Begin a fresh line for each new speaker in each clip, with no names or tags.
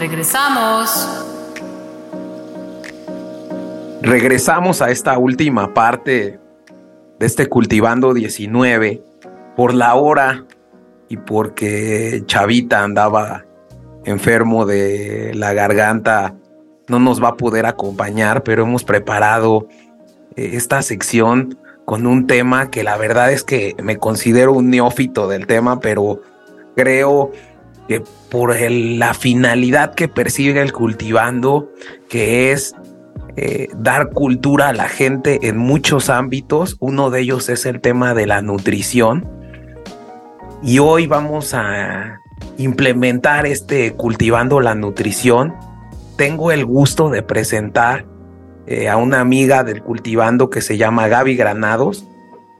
Regresamos.
Regresamos a esta última parte de este Cultivando 19 por la hora y porque Chavita andaba enfermo de la garganta, no nos va a poder acompañar, pero hemos preparado eh, esta sección con un tema que la verdad es que me considero un neófito del tema, pero creo que por la finalidad que persigue el cultivando, que es eh, dar cultura a la gente en muchos ámbitos, uno de ellos es el tema de la nutrición. Y hoy vamos a implementar este cultivando la nutrición. Tengo el gusto de presentar eh, a una amiga del cultivando que se llama Gaby Granados.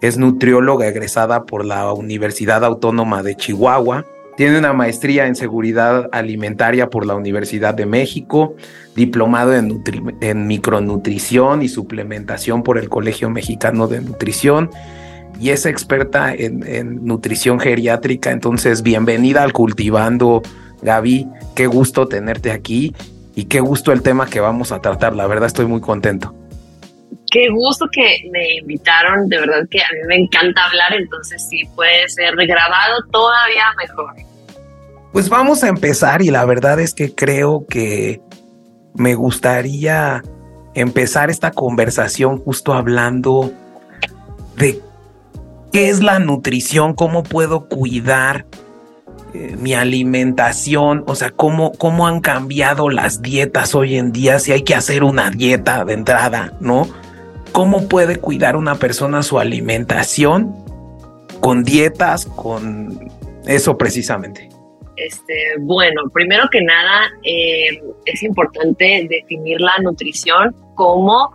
Es nutrióloga egresada por la Universidad Autónoma de Chihuahua. Tiene una maestría en seguridad alimentaria por la Universidad de México, diplomado en, micronutrición y suplementación por el Colegio Mexicano de Nutrición y es experta en, en, nutrición geriátrica. Entonces, bienvenida al Cultivando, Gaby. Qué gusto tenerte aquí y qué gusto el tema que vamos a tratar. La verdad estoy muy contento.
Qué gusto que me invitaron, de verdad que a mí me encanta hablar, entonces si puede ser grabado todavía mejor.
Pues vamos a empezar y la verdad es que creo que me gustaría empezar esta conversación justo hablando de qué es la nutrición, cómo puedo cuidar eh, mi alimentación, o sea, cómo, cómo han cambiado las dietas hoy en día, si hay que hacer una dieta de entrada, ¿no? ¿Cómo puede cuidar una persona su alimentación con dietas, con eso precisamente?
Este, bueno, primero que nada, eh, es importante definir la nutrición como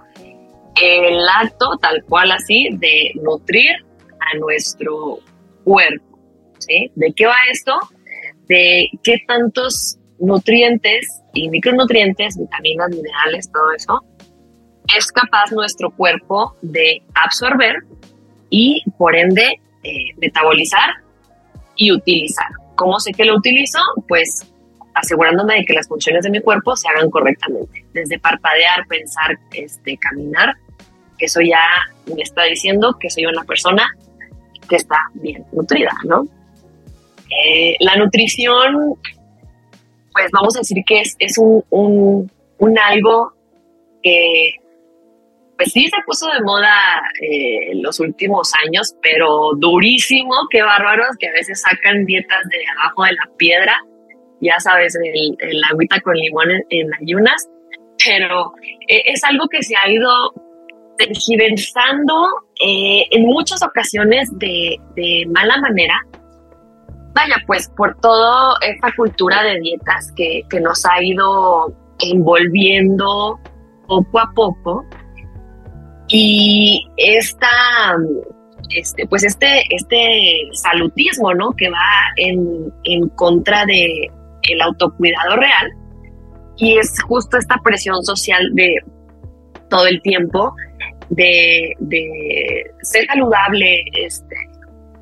el acto tal cual así de nutrir a nuestro cuerpo. ¿De qué va esto? De qué tantos nutrientes y micronutrientes, vitaminas, minerales, todo eso, es capaz nuestro cuerpo de absorber y por ende eh, metabolizar y utilizar. ¿Cómo sé que lo utilizo? Pues asegurándome de que las funciones de mi cuerpo se hagan correctamente. Desde parpadear, pensar, este, caminar, que eso ya me está diciendo que soy una persona que está bien nutrida, ¿no? Eh, la nutrición, pues vamos a decir que es, un, un, algo que pues sí se puso de moda eh, en los últimos años, pero durísimo, qué bárbaros, que a veces sacan dietas de abajo de la piedra, ya sabes, el, el agüita con limón en, ayunas, pero eh, es algo que se ha ido tergiversando en muchas ocasiones de, de mala manera, vaya, pues por toda esta cultura de dietas que, nos ha ido envolviendo poco a poco. Y esta, este, pues este, este salutismo, ¿no? Que va en, en contra de el autocuidado real. Y es justo esta presión social de todo el tiempo de, de ser saludable, este,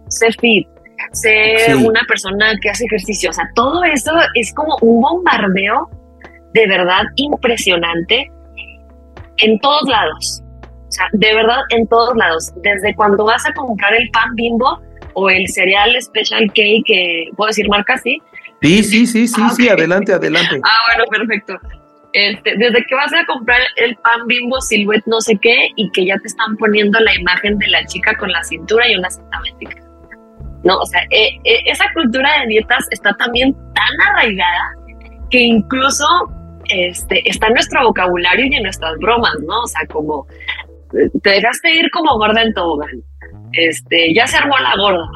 ser fit, ser una persona que hace ejercicio. O sea, todo eso es como un bombardeo de verdad impresionante en todos lados. O sea, de verdad en todos lados. Desde cuando vas a comprar el pan bimbo o el cereal special cake, que puedo decir marca así.
Sí, sí, sí, sí, sí, adelante, adelante.
Ah, bueno, perfecto. Este, desde que vas a comprar el pan bimbo silhouette no sé qué y que ya te están poniendo la imagen de la chica con la cintura y una cinta métrica. ¿no? O sea, eh, eh, esa cultura de dietas está también tan arraigada que incluso este, está en nuestro vocabulario y en nuestras bromas, ¿no? O sea, como te dejaste ir como gorda en tobogán, este, ya se armó la gorda,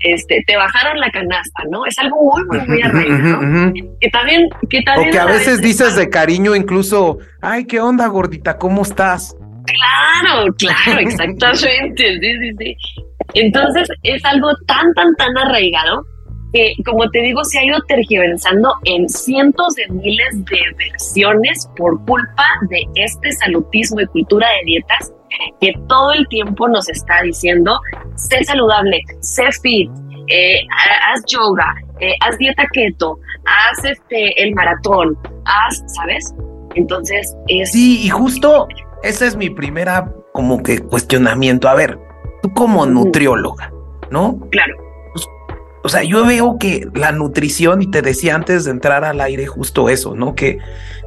este, te bajaron la canasta, ¿no? Es algo muy, muy, muy arraigado. Que también, que también.
O que a veces dices de cariño incluso, ay, ¿qué onda, gordita? ¿Cómo estás?
Claro, claro, exactamente. sí, sí, sí. Entonces es algo tan, tan, tan arraigado que, como te digo, se ha ido tergiversando en cientos de miles de versiones por culpa de este salutismo y cultura de dietas que todo el tiempo nos está diciendo, sé saludable, sé fit, eh, haz yoga, eh, haz dieta keto, haz este, el maratón, haz, ¿sabes? Entonces es...
Sí, y justo esa es mi primera como que cuestionamiento. A ver, tú como nutrióloga, ¿no?
Claro.
O sea, yo veo que la nutrición, y te decía antes de entrar al aire justo eso, ¿no? Que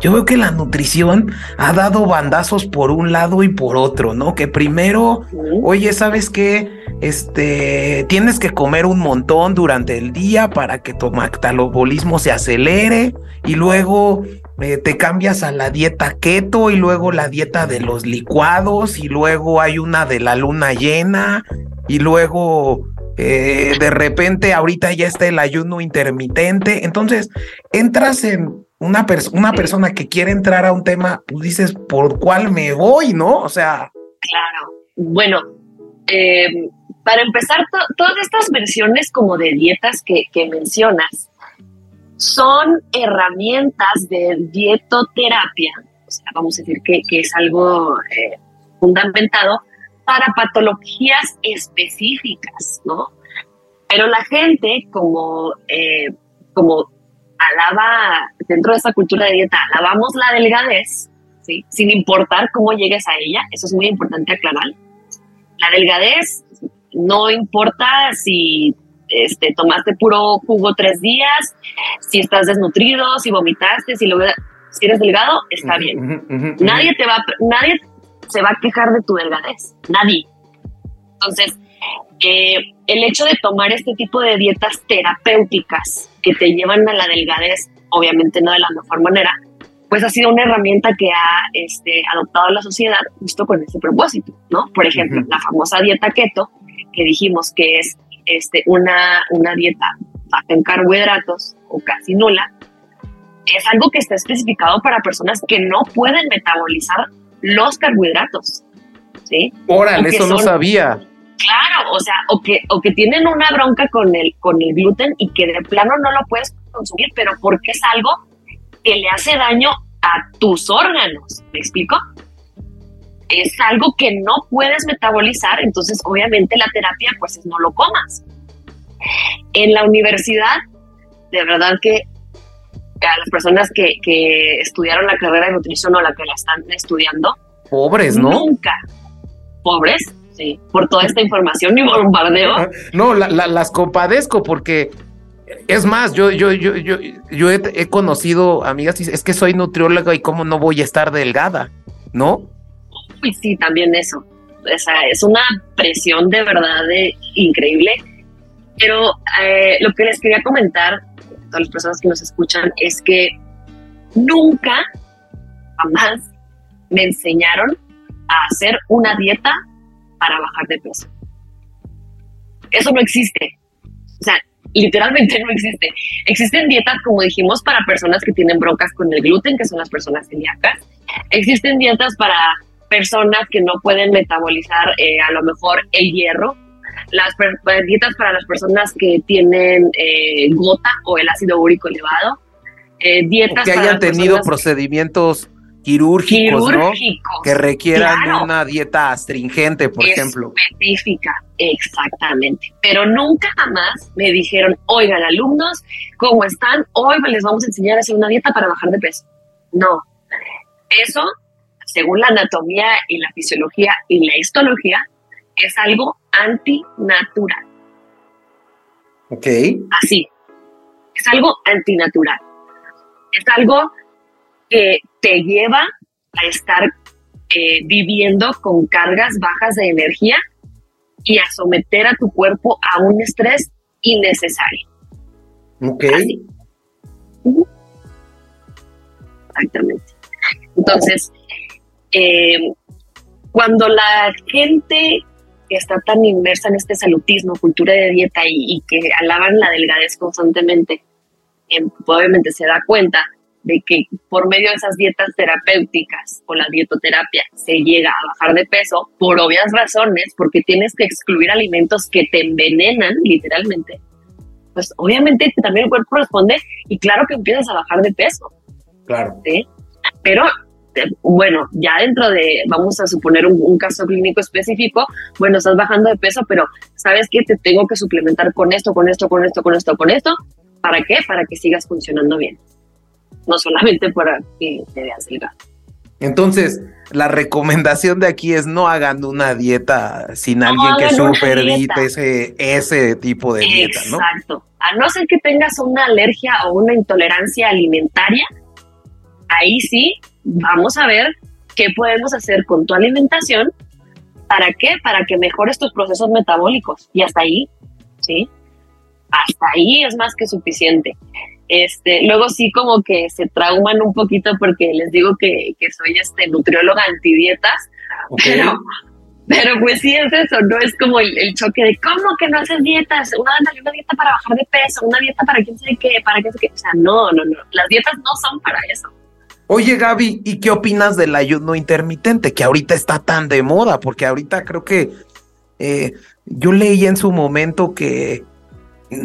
yo veo que la nutrición ha dado bandazos por un lado y por otro, ¿no? Que primero, oye, ¿sabes qué? Este, tienes que comer un montón durante el día para que tu metabolismo se acelere y luego eh, te cambias a la dieta keto y luego la dieta de los licuados y luego hay una de la luna llena y luego eh, de repente ahorita ya está el ayuno intermitente. Entonces entras en una, una persona que quiere entrar a un tema, pues dices, ¿por cuál me voy? ¿No? O sea.
Claro. Bueno, eh, para empezar, todas estas versiones como de dietas que, mencionas son herramientas de dietoterapia, o sea, vamos a decir que, que es algo eh, fundamentado para patologías específicas, ¿no? Pero la gente, como, eh, como alaba, dentro de esa cultura de dieta, alabamos la delgadez, ¿sí? sin importar cómo llegues a ella, eso es muy importante aclarar. La delgadez no importa si este, tomaste puro jugo tres días, si estás desnutrido, si vomitaste, si, lo, si eres delgado, está bien. nadie te va, nadie se va a quejar de tu delgadez, nadie. Entonces, eh, el hecho de tomar este tipo de dietas terapéuticas que te llevan a la delgadez, obviamente no de la mejor manera, pues ha sido una herramienta que ha este, adoptado la sociedad justo con ese propósito, ¿no? Por ejemplo, la famosa dieta keto, que dijimos que es este, una, una dieta baja en carbohidratos o casi nula, es algo que está especificado para personas que no pueden metabolizar los carbohidratos. ¿sí?
Órale, eso no sabía.
Claro, o sea, o que, o que tienen una bronca con el, con el gluten y que de plano no lo puedes consumir, pero porque es algo que le hace daño a tus órganos. ¿Me explico? es algo que no puedes metabolizar, entonces obviamente la terapia pues es no lo comas. En la universidad, de verdad que a las personas que, que estudiaron la carrera de nutrición o la que la están estudiando,
pobres, ¿no?
Nunca. Pobres, sí, por toda esta información y bombardeo.
No, las compadezco porque es más, yo, yo, yo, yo, yo he, he, conocido amigas y es que soy nutrióloga y cómo no voy a estar delgada, ¿no?
y sí, también eso. O sea, es una presión de verdad increíble. Pero eh, lo que les quería comentar todas las personas que nos escuchan es que nunca, jamás me enseñaron a hacer una dieta para bajar de peso. Eso no existe. O sea, literalmente no existe. Existen dietas, como dijimos, para personas que tienen broncas con el gluten, que son las personas celíacas. Existen dietas para personas que no pueden metabolizar eh, a lo mejor el hierro, las dietas para las personas que tienen eh, gota o el ácido úrico elevado, eh, dietas
que hayan tenido procedimientos quirúrgicos, ¿no? que requieran una dieta astringente, por ejemplo.
Específica, exactamente. Pero nunca jamás me dijeron, oigan, alumnos, ¿cómo están? Hoy les vamos a enseñar a hacer una dieta para bajar de peso. No. Eso según la anatomía y la fisiología y la histología, es algo antinatural.
Ok.
Así. Es algo antinatural. Es algo que te lleva a estar eh, viviendo con cargas bajas de energía y a someter a tu cuerpo a un estrés innecesario.
Ok.
Exactamente. Entonces, eh, cuando la gente que está tan inmersa en este salutismo, cultura de dieta y, que alaban la delgadez constantemente, em, obviamente se da cuenta de que por medio de esas dietas terapéuticas o la dietoterapia se llega a bajar de peso por obvias razones, porque tienes que excluir alimentos que te envenenan literalmente, pues obviamente también el cuerpo responde y claro que empiezas a bajar de peso.
Claro.
¿sí? Pero bueno, ya dentro de, vamos a suponer un, caso clínico específico, bueno, estás bajando de peso, pero ¿sabes qué? Te tengo que suplementar con esto, con esto, con esto, con esto, con esto. ¿Para qué? Para que sigas funcionando bien. No solamente para que te veas delgado.
Entonces, la recomendación de aquí es no hagan una dieta sin alguien que supervite ese, ese tipo de dieta, ¿no?
Exacto. A no ser que tengas una alergia o una intolerancia alimentaria, ahí sí vamos a ver qué podemos hacer con tu alimentación. ¿Para qué? Para que mejores tus procesos metabólicos. Y hasta ahí, ¿sí? Hasta ahí es más que suficiente. Este, luego sí como que se trauman un poquito porque les digo que, soy este nutrióloga antidietas, pero, pero pues sí es eso, no es como el, choque de cómo que no haces dietas, una, una dieta para bajar de peso, una dieta para quién sabe qué, para qué sé qué, o sea, no, no, no, las dietas no son para eso.
Oye Gaby, ¿y qué opinas del ayuno intermitente que ahorita está tan de moda? Porque ahorita creo que eh, yo leí en su momento que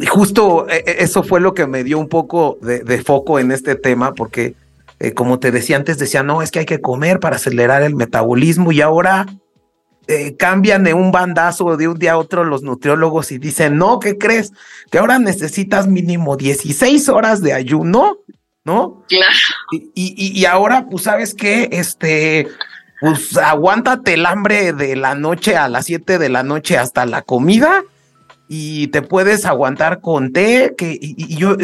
justo e, e, eso fue lo que me dio un poco de, foco en este tema, porque eh, como te decía antes, decía, no, es que hay que comer para acelerar el metabolismo y ahora eh, cambian de un bandazo de un día a otro los nutriólogos y dicen, no, ¿qué crees? Que ahora necesitas mínimo 16 horas de ayuno, ¿no?
Claro.
Y, y, ahora, pues, ¿sabes qué? Este, pues aguántate el hambre de la noche a las 7 de la noche hasta la comida y te puedes aguantar con té, que y, yo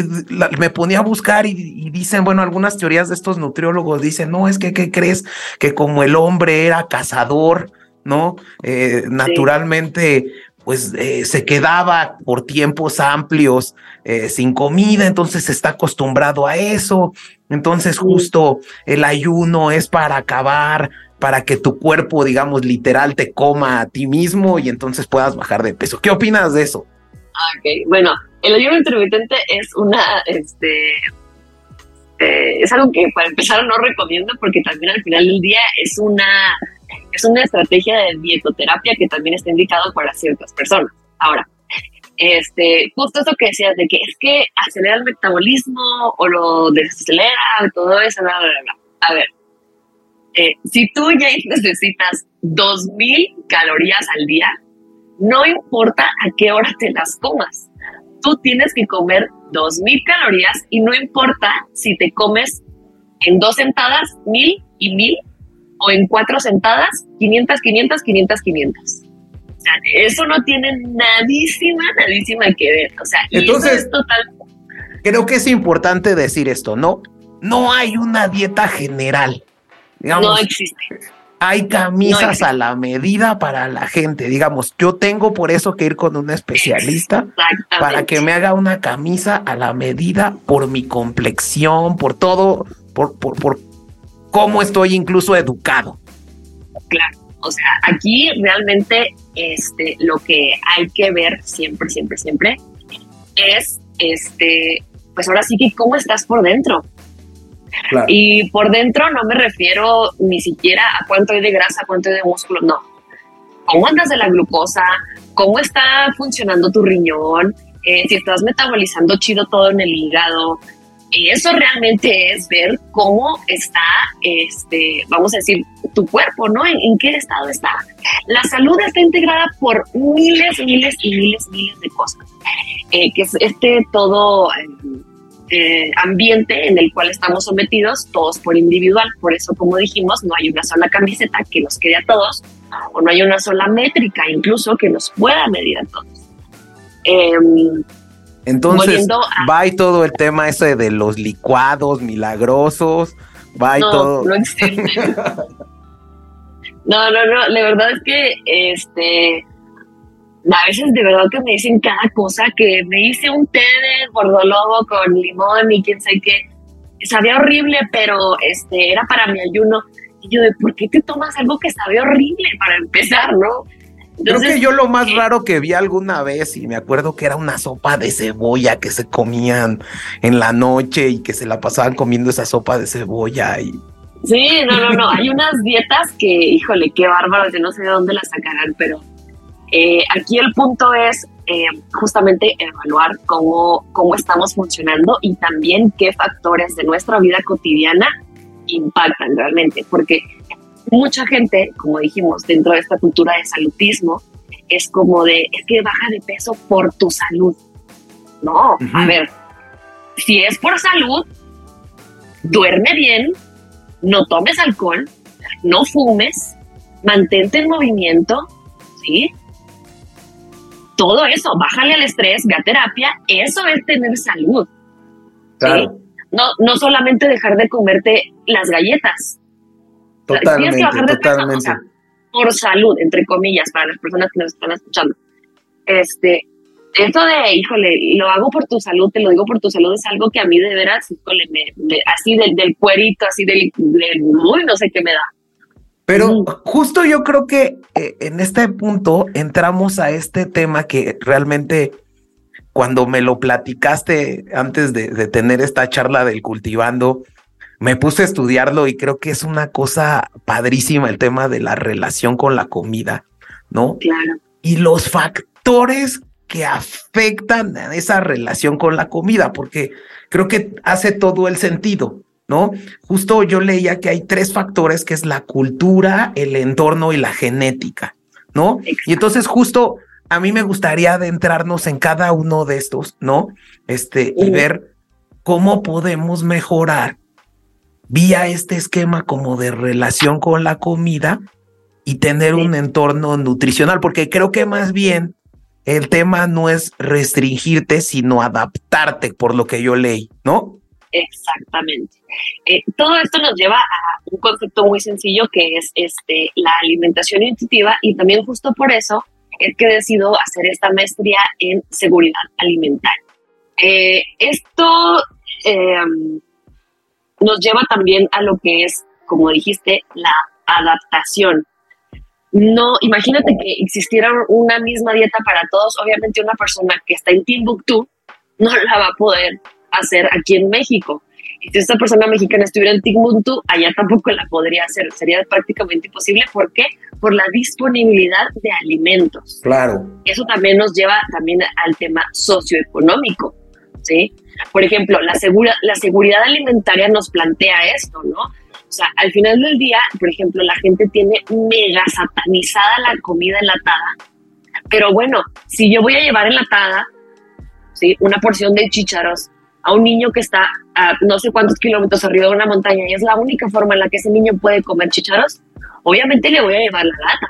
me ponía a buscar y, dicen, bueno, algunas teorías de estos nutriólogos dicen, no, es que, ¿qué crees? Que como el hombre era cazador, ¿no? Eh, naturalmente, pues eh, se quedaba por tiempos amplios eh, sin comida, entonces está acostumbrado a eso, entonces justo el ayuno es para acabar para que tu cuerpo, digamos, literal te coma a ti mismo y entonces puedas bajar de peso. ¿Qué opinas de eso?
Ok, bueno, el ayuno intermitente es una, este, eh, es algo que para empezar no recomiendo porque también al final del día es una, es una estrategia de dietoterapia que también está indicado para ciertas personas. Ahora, este, justo eso que decías de que es que acelera el metabolismo o lo desacelera, todo eso, bla, bla, bla. A ver, eh, si tú ya necesitas 2.000 calorías al día, no importa a qué hora te las comas. Tú tienes que comer 2.000 calorías y no importa si te comes en dos sentadas 1.000 y 1.000 o en cuatro sentadas 500, 500, 500, 500. O sea, eso no tiene nadísima, nadísima que ver. O sea,
entonces es total. Creo que es importante decir esto, ¿no? No hay una dieta general
no existe.
Hay camisas a la medida para la gente. Digamos, yo tengo por eso que ir con un especialista para que me haga una camisa a la medida por mi complexión, por todo, por, por, por cómo estoy incluso educado.
Claro. O sea, aquí realmente este, lo que hay que ver siempre, siempre, siempre es, este, pues ahora sí que cómo estás por dentro. Y por dentro no me refiero ni siquiera a cuánto hay de grasa, cuánto hay de músculo, no. ¿Cómo andas de la glucosa? ¿Cómo está funcionando tu riñón? Eh, si estás metabolizando chido todo en el hígado. Eso realmente es ver cómo está, este, vamos a decir, tu cuerpo, ¿no? ¿En, qué estado está? La salud está integrada por miles, miles y miles, miles de cosas. Eh, que es este todo... Eh, eh, ambiente en el cual estamos sometidos todos por individual. Por eso, como dijimos, no hay una sola camiseta que nos quede a todos o no hay una sola métrica incluso que nos pueda medir a todos.
Em, Entonces, va y todo el tema ese de los licuados milagrosos, va y todo.
No, no, no, no, la verdad es que este a veces de verdad que me dicen cada cosa, que me hice un té de gordolobo con limón y quién sabe qué. Sabía horrible, pero este era para mi ayuno. Y yo, de ¿por qué te tomas algo que sabe horrible para empezar, no?
Creo que yo lo más eh, raro que vi alguna vez, y me acuerdo que era una sopa de cebolla que se comían en la noche y que se la pasaban comiendo esa sopa de cebolla. Y...
Sí, no, no, no. Hay unas dietas que, híjole, qué bárbaro, que no sé de dónde las sacarán, pero eh, aquí el punto es eh, justamente evaluar cómo, cómo estamos funcionando y también qué factores de nuestra vida cotidiana impactan realmente, porque mucha gente, como dijimos, dentro de esta cultura de salutismo, es como de, es que baja de peso por tu salud. No, a ver, si es por salud, duerme bien, no tomes alcohol, no fumes, mantente en movimiento, ¿sí? Todo eso, bájale al estrés, ve a terapia, eso es tener salud.
Claro.
No, no solamente dejar de comerte las galletas.
Totalmente, totalmente.
por salud, entre comillas, para las personas que nos están escuchando. Este, esto de, híjole, lo hago por tu salud, te lo digo por tu salud, es algo que a mí de veras, híjole, me, así del, del, cuerito, así del, del, uy, no sé qué me da.
Pero mm. justo yo creo que eh, en este punto entramos a este tema que realmente cuando me lo platicaste antes de, de tener esta charla del cultivando, me puse a estudiarlo y creo que es una cosa padrísima el tema de la relación con la comida, ¿no?
Claro.
Y los factores que afectan a esa relación con la comida, porque creo que hace todo el sentido, ¿no? Justo yo leía que hay tres factores, que es la cultura, el entorno y la genética, ¿no? Y entonces justo a mí me gustaría adentrarnos en cada uno de estos, ¿no? Este, y ver cómo podemos mejorar vía este esquema como de relación con la comida y tener un entorno nutricional, porque creo que más bien el tema no es restringirte, sino adaptarte por lo que yo leí, ¿no?
Exactamente. Eh, todo esto nos lleva a un concepto muy sencillo que es este, la alimentación intuitiva y también justo por eso es que decido hacer esta maestría en seguridad alimentaria. Eh, esto em, nos lleva también a lo que es, como dijiste, la adaptación no, imagínate que existiera una misma dieta para todos, obviamente una persona que está en Timbuktu no la va a poder hacer aquí en México. Y si esta persona mexicana estuviera en Timbuktu, allá tampoco la podría hacer, sería prácticamente imposible. ¿Por qué? Por la disponibilidad de alimentos.
Claro.
Eso también nos lleva también al tema socioeconómico, ¿sí? Por ejemplo, la, segura, la seguridad alimentaria nos plantea esto, ¿no? O sea, al final del día, por ejemplo, la gente tiene mega satanizada la comida enlatada. Pero bueno, si yo voy a llevar enlatada, ¿sí? Una porción de chícharos a un niño que está a no sé cuántos kilómetros arriba de una montaña y es la única forma en la que ese niño puede comer chícharos, obviamente le voy a llevar la lata,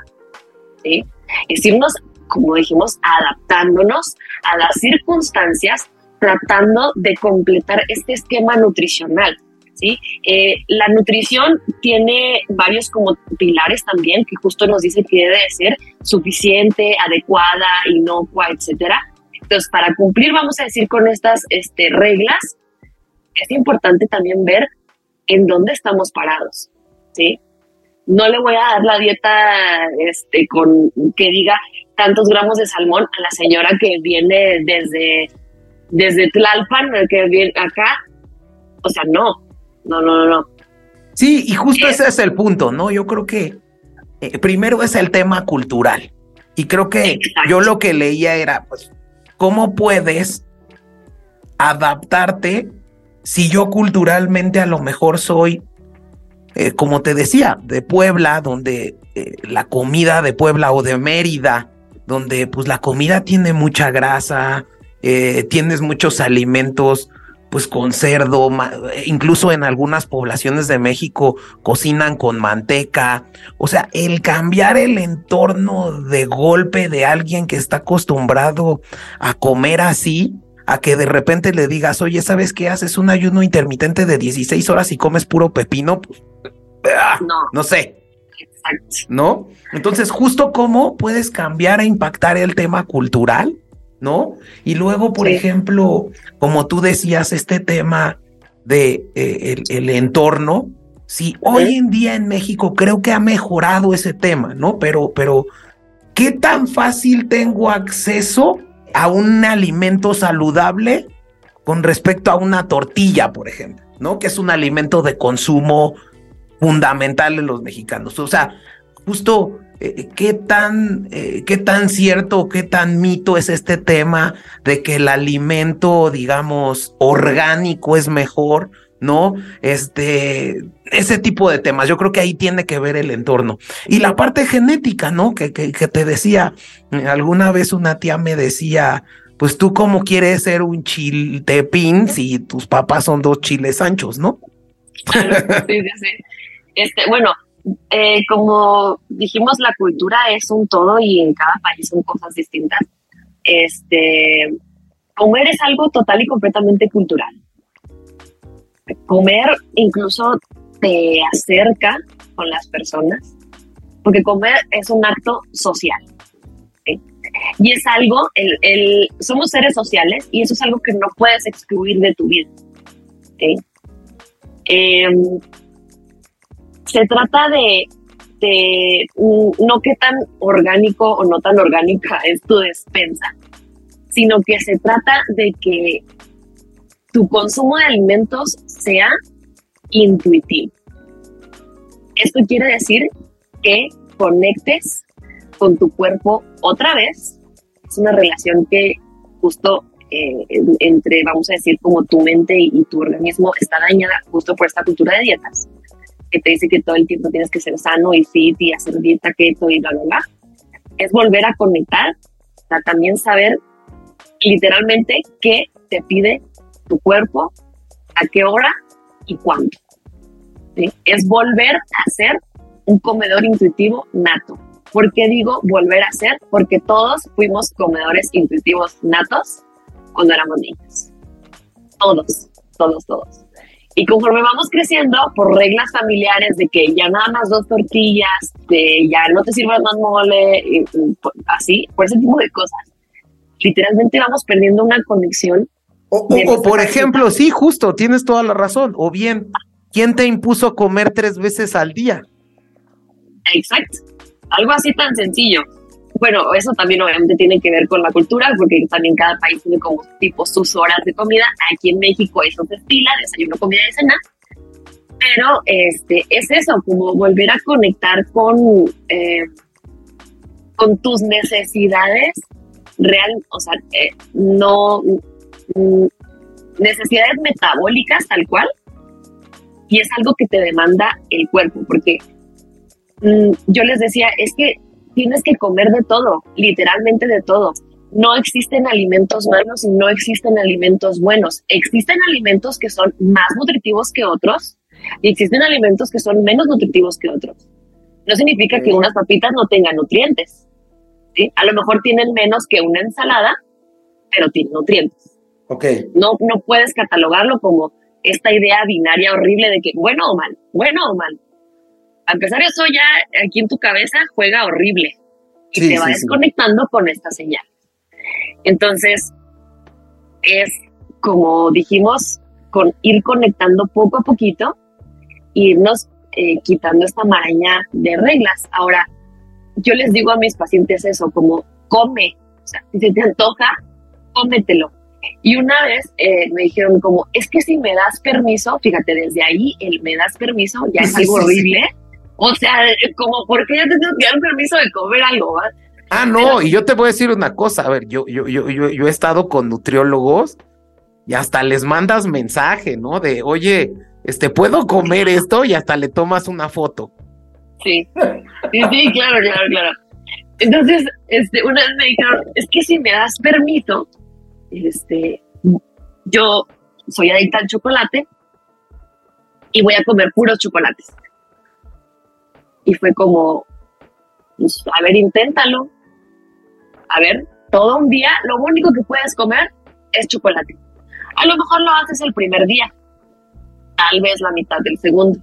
¿sí? Es irnos, como dijimos, adaptándonos a las circunstancias, tratando de completar este esquema nutricional. ¿sí? Eh, la nutrición tiene varios como pilares también, que justo nos dice que debe ser suficiente, adecuada, inocua, etcétera. Entonces, para cumplir, vamos a decir, con estas este, reglas, es importante también ver en dónde estamos parados, ¿sí? No le voy a dar la dieta este, con que diga tantos gramos de salmón a la señora que viene desde, desde Tlalpan, que viene acá. O sea, no, no, no, no.
Sí, y justo ese es el punto, ¿no? Yo creo que eh, primero es el tema cultural. Y creo que yo lo que leía era, pues, ¿cómo puedes adaptarte si yo culturalmente a lo mejor soy, eh, como te decía, de Puebla, donde eh, la comida de Puebla o de Mérida, donde pues la comida tiene mucha grasa, tienes muchos alimentos pues con cerdo, incluso en algunas poblaciones de México cocinan con manteca. O sea, el cambiar el entorno de golpe de alguien que está acostumbrado a comer así, a que de repente le digas, oye, ¿sabes qué haces? Un ayuno intermitente de 16 horas y comes puro pepino. Pues, ah, no. no sé. Exacto. ¿No? Entonces, justo cómo puedes cambiar e impactar el tema cultural ¿no? Y luego, por ejemplo, como tú decías, este tema de eh, el, entorno, sí, hoy en día en México creo que ha mejorado ese tema, ¿no? Pero, pero, ¿qué tan fácil tengo acceso a un alimento saludable con respecto a una tortilla, por ejemplo, ¿no? Que es un alimento de consumo fundamental en los mexicanos. O sea, justo eh, ¿qué, tan, eh, ¿qué tan cierto, qué tan mito es este tema de que el alimento, digamos, orgánico es mejor? ¿no? Este, ese tipo de temas. Yo creo que ahí tiene que ver el entorno. Y la parte genética, ¿no? Que, que, que te decía, alguna vez una tía me decía, pues tú cómo quieres ser un chiltepín si tus papás son dos chiles anchos, ¿no?
sí, sí, sí. Este, bueno, eh, como dijimos, la cultura es un todo y en cada país son cosas distintas. Este, comer es algo total y completamente cultural. Comer incluso te acerca con las personas, porque comer es un acto social. Y es algo, el, somos seres sociales y eso es algo que no puedes excluir de tu vida. Em, se trata de, de no qué tan orgánico o no tan orgánica es tu despensa, sino que se trata de que tu consumo de alimentos sea intuitivo. Esto quiere decir que conectes con tu cuerpo otra vez. Es una relación que justo eh, entre, vamos a decir, como tu mente y tu organismo está dañada justo por esta cultura de dietas, que te dice que todo el tiempo tienes que ser sano y fit y hacer dieta, keto y bla, bla, bla. Es volver a conectar, a también saber literalmente qué te pide tu cuerpo, a qué hora y cuándo. Es volver a ser un comedor intuitivo nato. ¿Por qué digo volver a ser? Porque todos fuimos comedores intuitivos natos cuando éramos niños. Todos, todos, todos. Y conforme vamos creciendo, por reglas familiares de que ya nada más dos tortillas, de ya no te sirvas más mole, así, por ese tipo de cosas, literalmente vamos perdiendo una conexión.
O, por ejemplo, sí, justo, tienes toda la razón. O bien, ¿quién te impuso comer tres veces al día?
Exacto. Algo así tan sencillo. Bueno, eso también obviamente tiene que ver con la cultura, porque también cada país tiene como tipo sus horas de comida. Aquí en México eso se estila, desayuno, comida y cena. Pero este, es eso, como volver a conectar con, eh, con tus necesidades real, o sea, eh, no mm, necesidades metabólicas tal cual, y es algo que te demanda el cuerpo, porque Mm, yo les decía, es que tienes que comer de todo, literalmente de todo. No existen alimentos malos y no existen alimentos buenos. Existen alimentos que son más nutritivos que otros y existen alimentos que son menos nutritivos que otros. No significa que unas papitas no tengan nutrientes. A lo mejor tienen menos que una ensalada, pero tienen nutrientes.
Okay.
No, no puedes catalogarlo como esta idea binaria horrible de que bueno o mal, bueno o mal a empezar eso ya aquí en tu cabeza juega horrible y te va desconectando con esta señal. Entonces, es como dijimos, con ir conectando poco a poquito, irnos eh, quitando esta maraña de reglas. Ahora, yo les digo a mis pacientes eso, como come, o sea, si se te antoja, cómetelo. Y una vez eh, me dijeron como, es que si me das permiso, fíjate, desde ahí el me das permiso ya es algo horrible. O sea, como, ¿por qué yo tengo que dar permiso de comer algo? ¿va?
Ah, no, y yo te voy a decir una cosa, a ver, yo, yo, yo, yo, yo he estado con nutriólogos y hasta les mandas mensaje, ¿no? De, oye, este, ¿puedo comer esto? Y hasta le tomas una foto.
Sí, sí, sí, claro, claro, claro. Entonces, este, una vez me dijeron, es que si me das permiso, este, yo soy adicta al chocolate y voy a comer puros chocolates. Y fue como, pues, a ver, inténtalo. A ver, todo un día lo único que puedes comer es chocolate. A lo mejor lo haces el primer día, tal vez la mitad del segundo.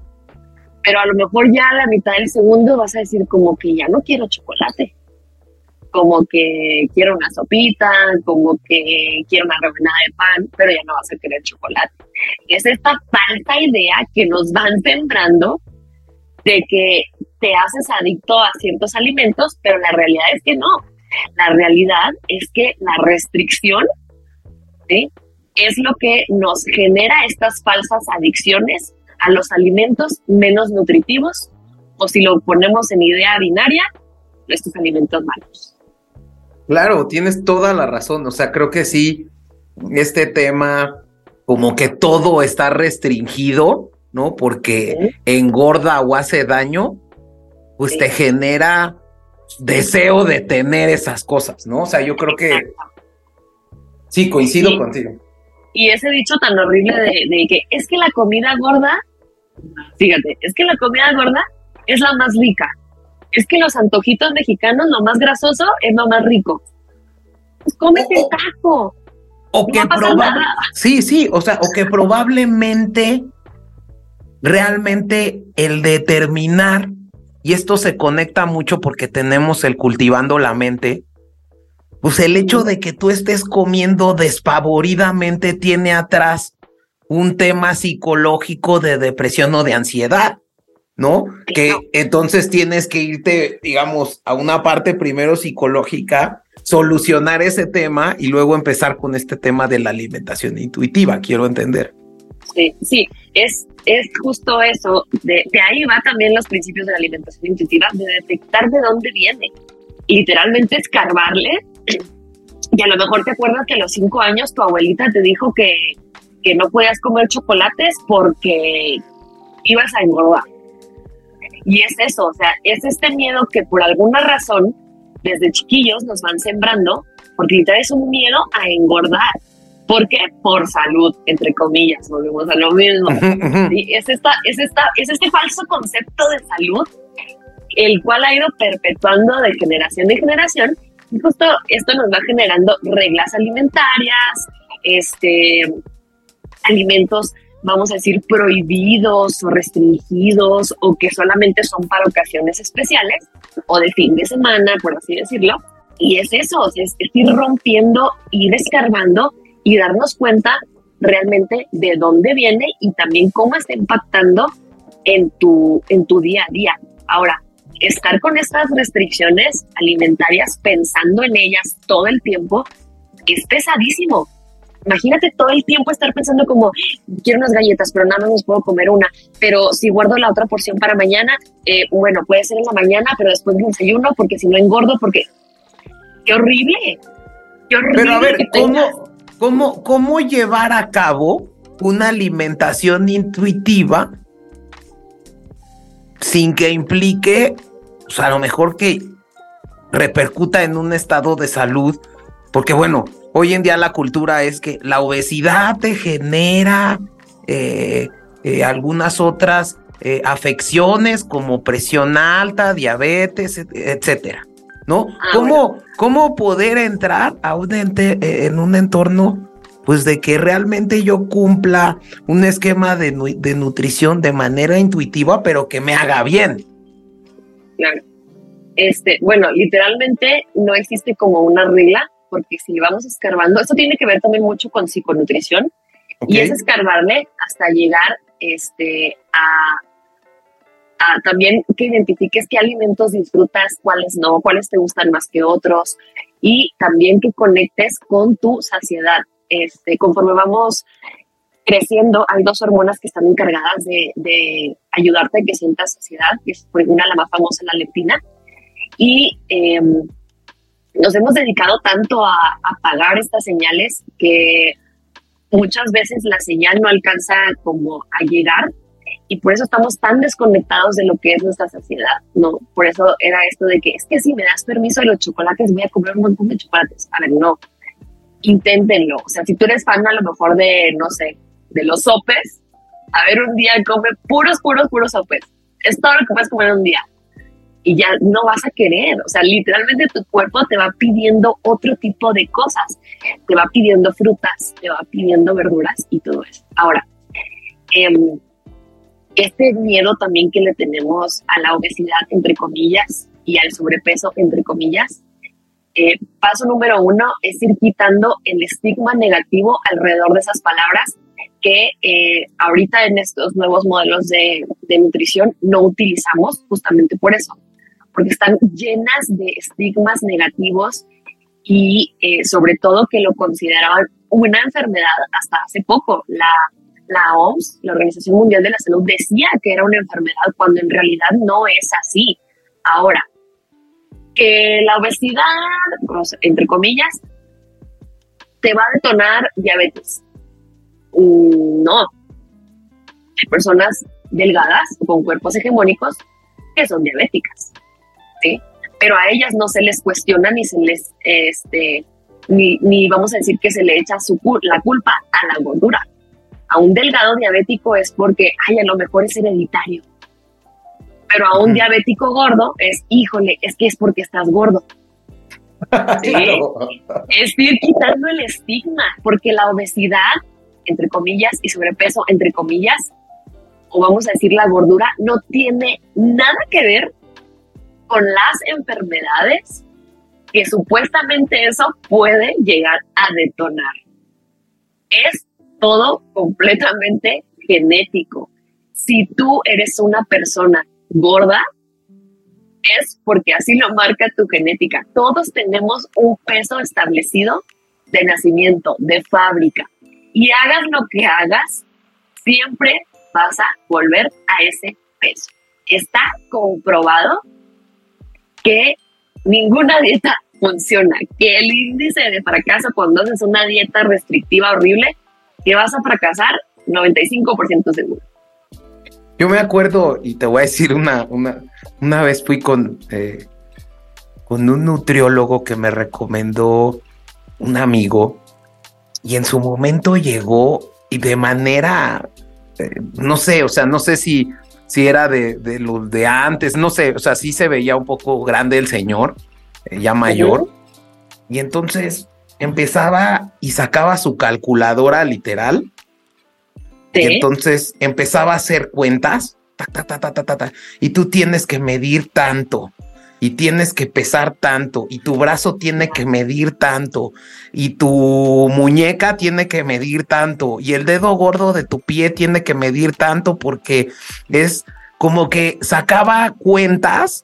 Pero a lo mejor ya la mitad del segundo vas a decir como que ya no quiero chocolate. Como que quiero una sopita, como que quiero una rebanada de pan, pero ya no vas a querer chocolate. Es esta falsa idea que nos van sembrando de que te haces adicto a ciertos alimentos, pero la realidad es que no. La realidad es que la restricción es lo que nos genera estas falsas adicciones a los alimentos menos nutritivos o si lo ponemos en idea binaria, estos alimentos malos.
Claro, tienes toda la razón. O sea, creo que sí, este tema, como que todo está restringido, ¿no? Porque engorda o hace daño, pues te genera deseo de tener esas cosas, ¿no? O sea, yo creo que Sí, coincido contigo.
Y ese dicho tan horrible de, que es que la comida gorda, fíjate, es que la comida gorda es la más rica. Es que los antojitos mexicanos, lo más grasoso es lo más rico. Pues cómete el taco.
O que Sí, sí, o sea, o que probablemente realmente el determinar, y esto se conecta mucho porque tenemos el cultivando la mente, pues el hecho de que tú estés comiendo despavoridamente tiene atrás un tema psicológico de depresión o de ansiedad, ¿no? Que entonces tienes que irte, digamos, a una parte primero psicológica, solucionar ese tema y luego empezar con este tema de la alimentación intuitiva, quiero entender.
Sí, sí, es, es justo eso. De, de ahí va también los principios de la alimentación intuitiva, de detectar de dónde viene. Literalmente escarbarle y a lo mejor te acuerdas que a los cinco años tu abuelita te dijo que, que no podías comer chocolates porque ibas a engordar. Y es eso, o sea, es este miedo que por alguna razón desde chiquillos nos van sembrando, porque literal es un miedo a engordar. ¿Por qué? Por salud, entre comillas, volvemos a lo mismo. es, esta, es, esta, es este falso concepto de salud, el cual ha ido perpetuando de generación en generación y justo esto nos va generando reglas alimentarias, este, alimentos, vamos a decir, prohibidos o restringidos o que solamente son para ocasiones especiales o de fin de semana, por así decirlo. Y es eso, es, ir rompiendo, ir escarbando y darnos cuenta realmente de dónde viene y también cómo está impactando en tu, en tu día a día. Ahora, estar con estas restricciones alimentarias, pensando en ellas todo el tiempo, es pesadísimo. Imagínate todo el tiempo estar pensando como, quiero unas galletas, pero nada más puedo comer una, pero si guardo la otra porción para mañana, eh, bueno, puede ser en la mañana, pero después me desayuno, porque si no engordo, porque... ¡Qué horrible! ¡Qué horrible!
Pero a ver, ¿cómo, cómo, ¿cómo llevar a cabo una alimentación intuitiva sin que implique pues a lo mejor que repercuta en un estado de salud, porque bueno, hoy en día la cultura es que la obesidad te genera eh, eh, algunas otras eh, afecciones como presión alta, diabetes, etcétera, ¿no? Ah, ¿Cómo, ¿Cómo poder entrar a un en un entorno pues de que realmente yo cumpla un esquema de, de nutrición de manera intuitiva, pero que me haga bien?
Claro. Este, bueno, literalmente no existe como una regla, porque si vamos escarbando, esto tiene que ver también mucho con psiconutrición, y es escarbarle hasta llegar este, a, a, también que identifiques qué alimentos disfrutas, cuáles no, cuáles te gustan más que otros, y también que conectes con tu saciedad. Este, conforme vamos creciendo, hay dos hormonas que están encargadas de, de ayudarte a que sientas saciedad, que es por una la más famosa, la leptina, y em, nos hemos dedicado tanto a apagar estas señales que muchas veces la señal no alcanza como a llegar y por eso estamos tan desconectados de lo que es nuestra saciedad, ¿no? Por eso era esto de que es que si me das permiso de los chocolates voy a comer un montón de chocolates. A ver, no, inténtenlo. O sea, si tú eres fan a lo mejor de, no sé, de los sopes, a ver, un día come puros, puros, puros sopes. Es todo lo que puedes comer un día. Y ya no vas a querer. O sea, literalmente tu cuerpo te va pidiendo otro tipo de cosas. Te va pidiendo frutas, te va pidiendo verduras y todo eso. Ahora, em, este miedo también que le tenemos a la obesidad, entre comillas, y al sobrepeso, entre comillas, eh, paso número uno es ir quitando el estigma negativo alrededor de esas palabras que eh, ahorita en estos nuevos modelos de, nutrición no utilizamos justamente por eso, porque están llenas de estigmas negativos y eh, sobre todo que lo consideraban una enfermedad hasta hace poco. La, la OMS, la Organización Mundial de la Salud, decía que era una enfermedad cuando en realidad no es así. Ahora, que la obesidad, entre comillas, te va a detonar diabetes. Mm, no. Hay personas delgadas con cuerpos hegemónicos que son diabéticas, ¿sí? Pero a ellas no se les cuestiona ni se les este, ni, ni vamos a decir que se le echa su, la culpa a la gordura. A un delgado diabético es porque, ay, a lo mejor es hereditario. Pero a un diabético gordo es, híjole, es que es porque estás gordo. ¿Sí? Es ir quitando el estigma, porque la obesidad, entre comillas, y sobrepeso, entre comillas, o vamos a decir la gordura, no tiene nada que ver con las enfermedades que supuestamente eso puede llegar a detonar. Es todo completamente genético. Si tú eres una persona gorda, es porque así lo marca tu genética. Todos tenemos un peso establecido de nacimiento, de fábrica. Y hagas lo que hagas, siempre vas a volver a ese peso. Está comprobado que ninguna dieta funciona, que el índice de fracaso cuando haces una dieta restrictiva horrible, que vas a fracasar 95% seguro.
Yo me acuerdo, y te voy a decir una, una, una vez fui con, eh, con un nutriólogo que me recomendó un amigo, y en su momento llegó y de manera eh, no sé, o sea, no sé si, si era de, de, los de antes, no sé, o sea, sí se veía un poco grande el señor, eh, ya mayor, y entonces empezaba y sacaba su calculadora literal, y entonces empezaba a hacer cuentas, y tú tienes que medir tanto, y tienes que pesar tanto y tu brazo tiene que medir tanto y tu muñeca tiene que medir tanto y el dedo gordo de tu pie tiene que medir tanto porque es como que sacaba cuentas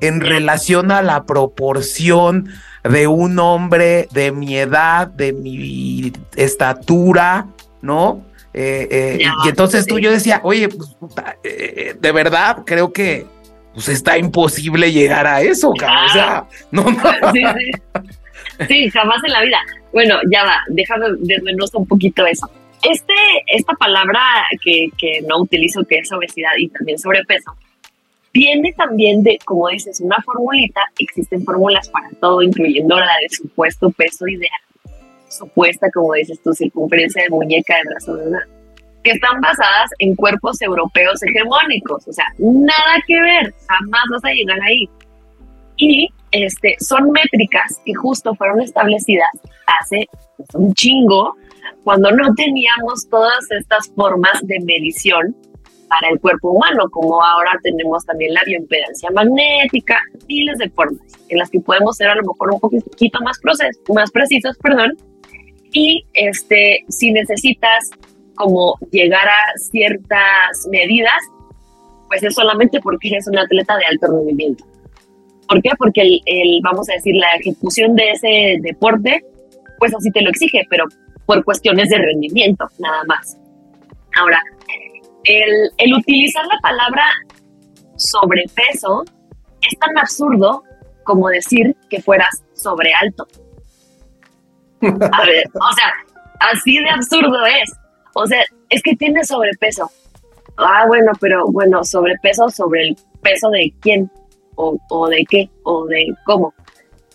en relación a la proporción de un hombre de mi edad, de mi estatura, ¿no? Eh, eh, y entonces tú yo decía, oye, pues, eh, de verdad creo que pues está imposible llegar a eso, cabrón. O sea, no, no.
Sí, sí. sí, jamás en la vida. Bueno, ya va, déjame desmenuzar un poquito eso. Este, esta palabra que, que no utilizo, que es obesidad y también sobrepeso, viene también de, como dices, una formulita. Existen fórmulas para todo, incluyendo la de supuesto peso ideal. Supuesta, como dices tu circunferencia de muñeca de brazo de una que están basadas en cuerpos europeos hegemónicos. O sea, nada que ver, jamás vas a llegar ahí. Y este, son métricas que justo fueron establecidas hace un chingo, cuando no teníamos todas estas formas de medición para el cuerpo humano, como ahora tenemos también la bioimpedancia magnética, miles de formas en las que podemos ser a lo mejor un poquito más, proceso, más precisos, perdón, y este, si necesitas como llegar a ciertas medidas, pues es solamente porque eres un atleta de alto rendimiento. ¿Por qué? Porque el, vamos a decir, la ejecución de ese deporte, pues así te lo exige, pero por cuestiones de rendimiento, nada más. Ahora, el, el utilizar la palabra sobrepeso es tan absurdo como decir que fueras sobre alto. A ver, o sea, así de absurdo es. O sea, es que tiene sobrepeso. Ah, bueno, pero bueno, sobrepeso sobre el peso de quién, o, o de qué, o de cómo.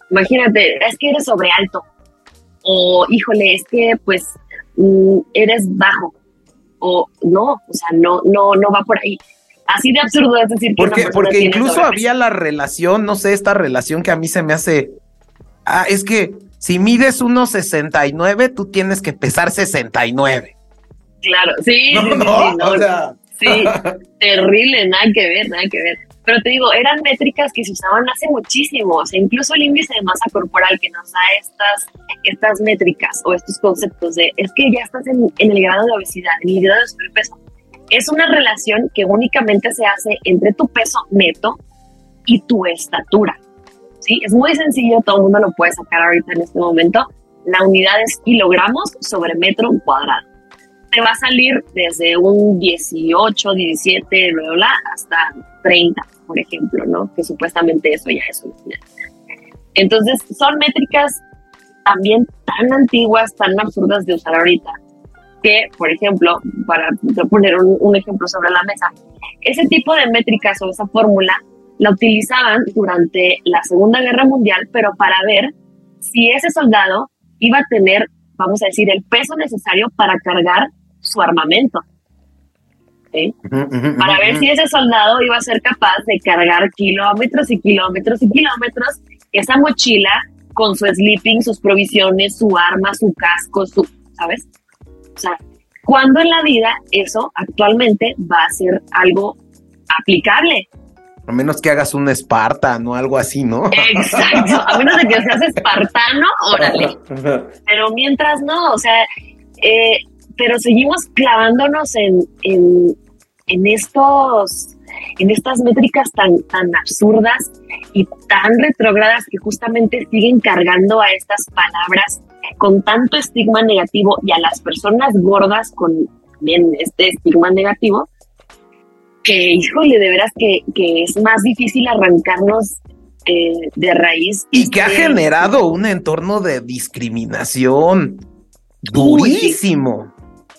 Imagínate, es que eres sobre alto. O, híjole, es que pues mm, eres bajo. O no, o sea, no, no, no va por ahí. Así de absurdo es decir que
porque, porque incluso había la relación, no sé, esta relación que a mí se me hace. Ah, es que si mides unos 69, tú tienes que pesar 69.
Claro, sí, sí, sí, terrible, nada que ver, nada que ver. Pero te digo, eran métricas que se usaban hace muchísimo, o sea, incluso el índice de masa corporal que nos da estas, estas métricas o estos conceptos de, es que ya estás en, el grado de obesidad, en el grado de sobrepeso. Es una relación que únicamente se hace entre tu peso neto y tu estatura. ¿sí? Es muy sencillo, todo el mundo lo puede sacar ahorita en este momento. La unidad es kilogramos sobre metro cuadrado te va a salir desde un 18, 17, bla, bla, hasta 30, por ejemplo, ¿no? Que supuestamente eso ya es una Entonces, son métricas también tan antiguas, tan absurdas de usar ahorita, que, por ejemplo, para poner un, un ejemplo sobre la mesa, ese tipo de métricas o esa fórmula la utilizaban durante la Segunda Guerra Mundial, pero para ver si ese soldado iba a tener, vamos a decir, el peso necesario para cargar su armamento. para ver si ese soldado iba a ser capaz de cargar kilómetros y kilómetros y kilómetros esa mochila con su sleeping, sus provisiones, su arma, su casco, su, ¿sabes? O sea, cuando en la vida eso actualmente va a ser algo aplicable.
A menos que hagas un Esparta, o algo así, ¿no?
Exacto, a menos de que seas espartano, órale. Pero mientras no, o sea, eh, pero seguimos clavándonos en, en, en, estos, en estas métricas tan, tan absurdas y tan retrógradas que justamente siguen cargando a estas palabras con tanto estigma negativo y a las personas gordas con también este estigma negativo, que, híjole, de veras que, es más difícil arrancarnos eh, de raíz.
Y que ha generado un entorno de discriminación durísimo.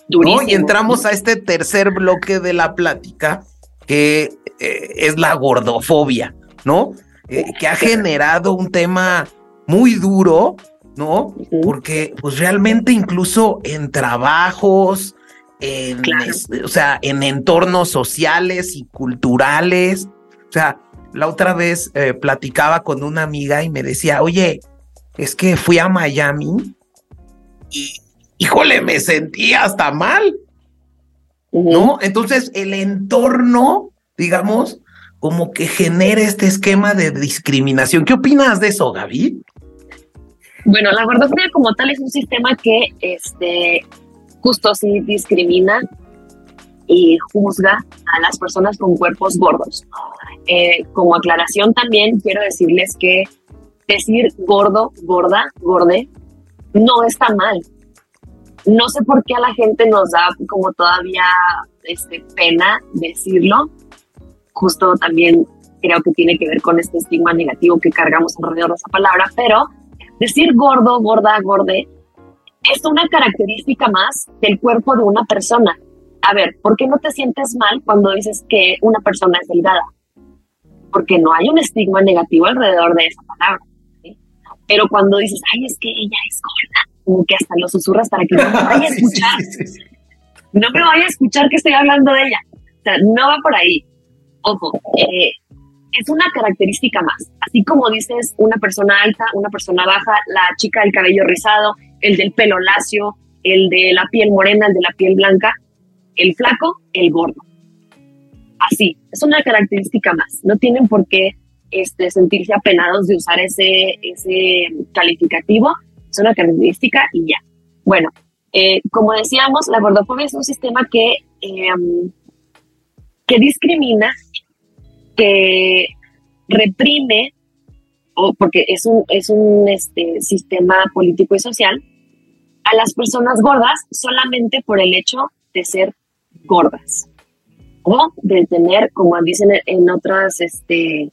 Durísimo. Y entramos a este tercer bloque de la plática, que eh, es la gordofobia, ¿no? Eh, que ha generado un tema muy duro, ¿no? Porque pues realmente incluso en trabajos, en, o sea, en entornos sociales y culturales. O sea, la otra vez eh, platicaba con una amiga y me decía, oye, es que fui a Miami y, híjole, me sentí hasta mal. ¿No? Entonces, el entorno, digamos, como que genera este esquema de discriminación. ¿Qué opinas de eso, Gaby?
Bueno, la gordofobia como tal es un sistema que este, justo sí discrimina y juzga a las personas con cuerpos gordos. Eh, como aclaración también quiero decirles que decir gordo, gorda, gorde, no está mal. No sé por qué a la gente nos da como todavía este, pena decirlo. Justo también creo que tiene que ver con este estigma negativo que cargamos alrededor de esa palabra, pero decir gordo, gorda, gorde es una característica más del cuerpo de una persona. A ver, ¿por qué no te sientes mal cuando dices que una persona es delgada? Porque no hay un estigma negativo alrededor de esa palabra. Pero cuando dices, ay, es que ella es gorda, como que hasta lo susurras para que no me vaya a escuchar. No me vaya a escuchar que estoy hablando de ella. O sea, no va por ahí. Ojo, eh, es una característica más. Así como dices una persona alta, una persona baja, la chica del cabello rizado, el del pelo lacio, el de la piel morena, el de la piel blanca, el flaco, el gordo. Así, es una característica más. No tienen por qué este, sentirse apenados de usar ese, ese calificativo. Es una característica y ya. Bueno, eh, como decíamos, la gordofobia es un sistema que, em, que discrimina, que reprime, o porque es un, es un este, sistema político y social, a las personas gordas solamente por el hecho de ser gordas o de tener, como dicen en otras, este,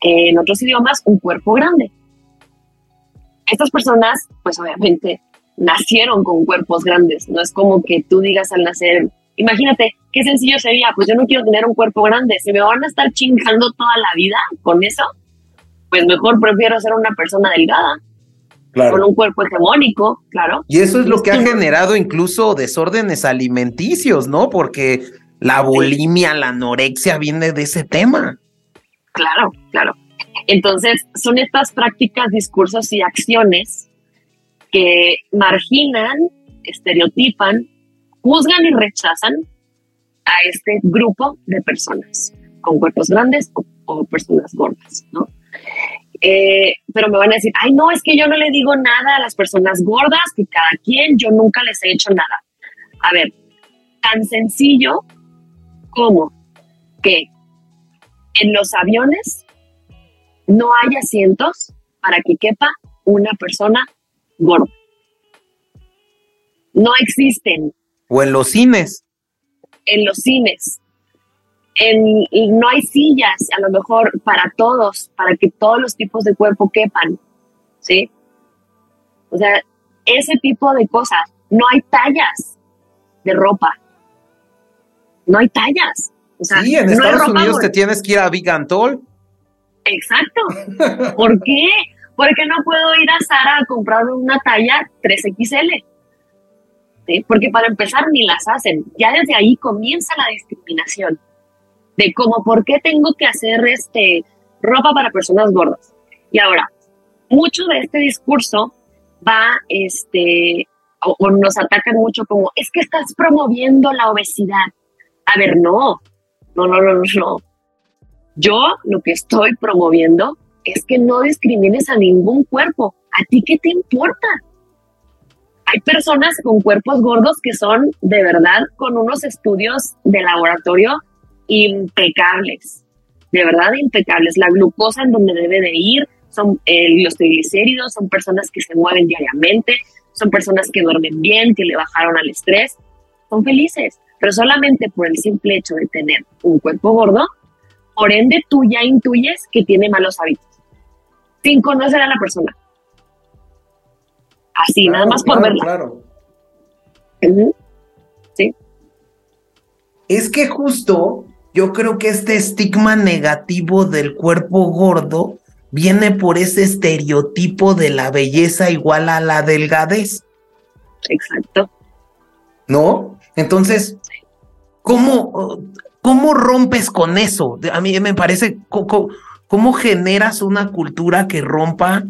en otros idiomas, un cuerpo grande. Estas personas, pues obviamente, nacieron con cuerpos grandes. No es como que tú digas al nacer, imagínate, qué sencillo sería, pues yo no quiero tener un cuerpo grande. Si me van a estar chingando toda la vida con eso, pues mejor prefiero ser una persona delgada con un cuerpo hegemónico, claro.
Y eso es lo que ha generado incluso desórdenes alimenticios, ¿no? Porque la bulimia, la anorexia viene de ese tema.
Claro, claro. Entonces, son estas prácticas, discursos y acciones que marginan, estereotipan, juzgan y rechazan a este grupo de personas con cuerpos grandes o, personas gordas, ¿no? Eh, pero me van a decir, ay, no, es que yo no le digo nada a las personas gordas, que cada quien, yo nunca les he hecho nada. A ver, tan sencillo como que en los aviones no hay asientos para que quepa una persona gorda. No existen.
O en los cines.
En los cines no hay sillas, a lo mejor para todos, para que todos los tipos de cuerpo quepan, ¿sí? O sea, ese tipo de cosas. No hay tallas de ropa. No hay tallas. O sea,
sí, en Estados Unidos te tienes que ir a Big Antol.
Exacto. ¿Por qué? ¿Por qué no puedo ir a Sara a comprar una talla 3XL? Porque para empezar ni las hacen. Ya desde ahí comienza la discriminación de cómo por qué tengo que hacer este ropa para personas gordas. Y ahora, mucho de este discurso va este o, nos atacan mucho como es que estás promoviendo la obesidad. A ver, no. No, no, no, no. Yo lo que estoy promoviendo es que no discrimines a ningún cuerpo. ¿A ti qué te importa? Hay personas con cuerpos gordos que son de verdad con unos estudios de laboratorio impecables, de verdad impecables. La glucosa en donde debe de ir, son eh, los triglicéridos, son personas que se mueven diariamente, son personas que duermen bien, que le bajaron al estrés, son felices, pero solamente por el simple hecho de tener un cuerpo gordo, por ende tú ya intuyes que tiene malos hábitos, sin conocer a la persona. Así, nada más por verla. Claro. Sí.
Es que justo yo creo que este estigma negativo del cuerpo gordo viene por ese estereotipo de la belleza igual a la delgadez.
Exacto.
¿No? Entonces, ¿cómo, cómo rompes con eso? A mí me parece, ¿cómo, ¿cómo generas una cultura que rompa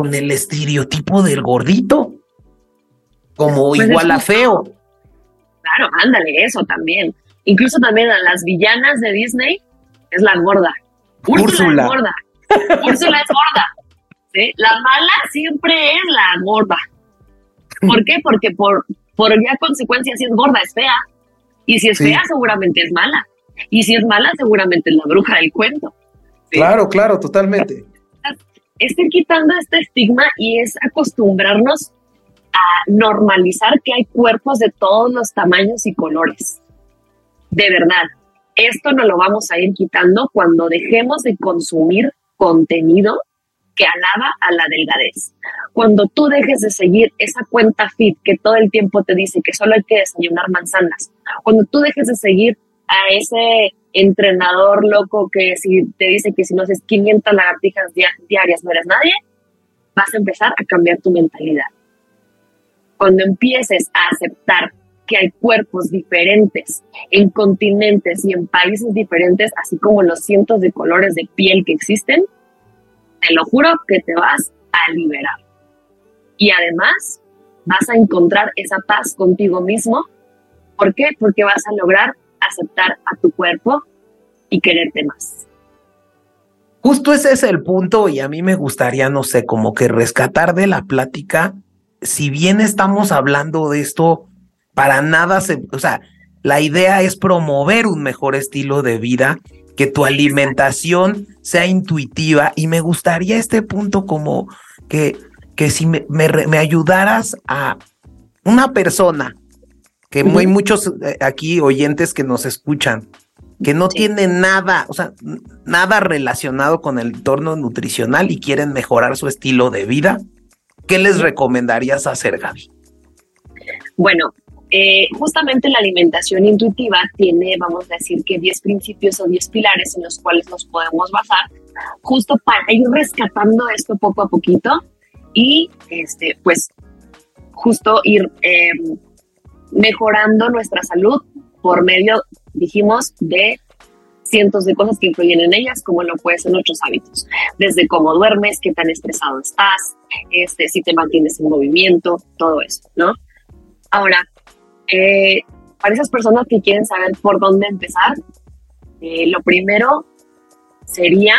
con el estereotipo del gordito, como pues igual a feo.
Claro, ándale, eso también. Incluso también a las villanas de Disney es la gorda. Úrsula, es gorda. Úrsula es gorda. La mala siempre es la gorda. ¿Por qué? Porque por, por ya consecuencia, si es gorda, es fea. Y si es fea, seguramente es mala. Y si es mala, seguramente es la bruja del cuento.
Claro, claro, totalmente
es ir quitando este estigma y es acostumbrarnos a normalizar que hay cuerpos de todos los tamaños y colores. De verdad, esto no lo vamos a ir quitando cuando dejemos de consumir contenido que alaba a la delgadez. Cuando tú dejes de seguir esa cuenta fit que todo el tiempo te dice que solo hay que desayunar manzanas, cuando tú dejes de seguir a ese entrenador loco que si te dice que si no haces 500 lagartijas diarias no eres nadie, vas a empezar a cambiar tu mentalidad. Cuando empieces a aceptar que hay cuerpos diferentes en continentes y en países diferentes, así como los cientos de colores de piel que existen, te lo juro que te vas a liberar. Y además vas a encontrar esa paz contigo mismo. ¿Por qué? Porque vas a lograr aceptar a tu cuerpo y quererte más.
Justo ese es el punto y a mí me gustaría, no sé, como que rescatar de la plática, si bien estamos hablando de esto, para nada se, o sea, la idea es promover un mejor estilo de vida, que tu alimentación sea intuitiva y me gustaría este punto como que, que si me, me ayudaras a una persona que hay muchos eh, aquí oyentes que nos escuchan, que no tienen nada, o sea, nada relacionado con el entorno nutricional y quieren mejorar su estilo de vida, ¿qué les recomendarías hacer, Gaby?
Bueno, eh, justamente la alimentación intuitiva tiene, vamos a decir que 10 principios o 10 pilares en los cuales nos podemos basar, justo para ir rescatando esto poco a poquito y, este, pues, justo ir... Eh, mejorando nuestra salud por medio, dijimos, de cientos de cosas que influyen en ellas, como lo pueden ser nuestros hábitos, desde cómo duermes, qué tan estresado estás, este, si te mantienes en movimiento, todo eso, ¿no? Ahora, eh, para esas personas que quieren saber por dónde empezar, eh, lo primero sería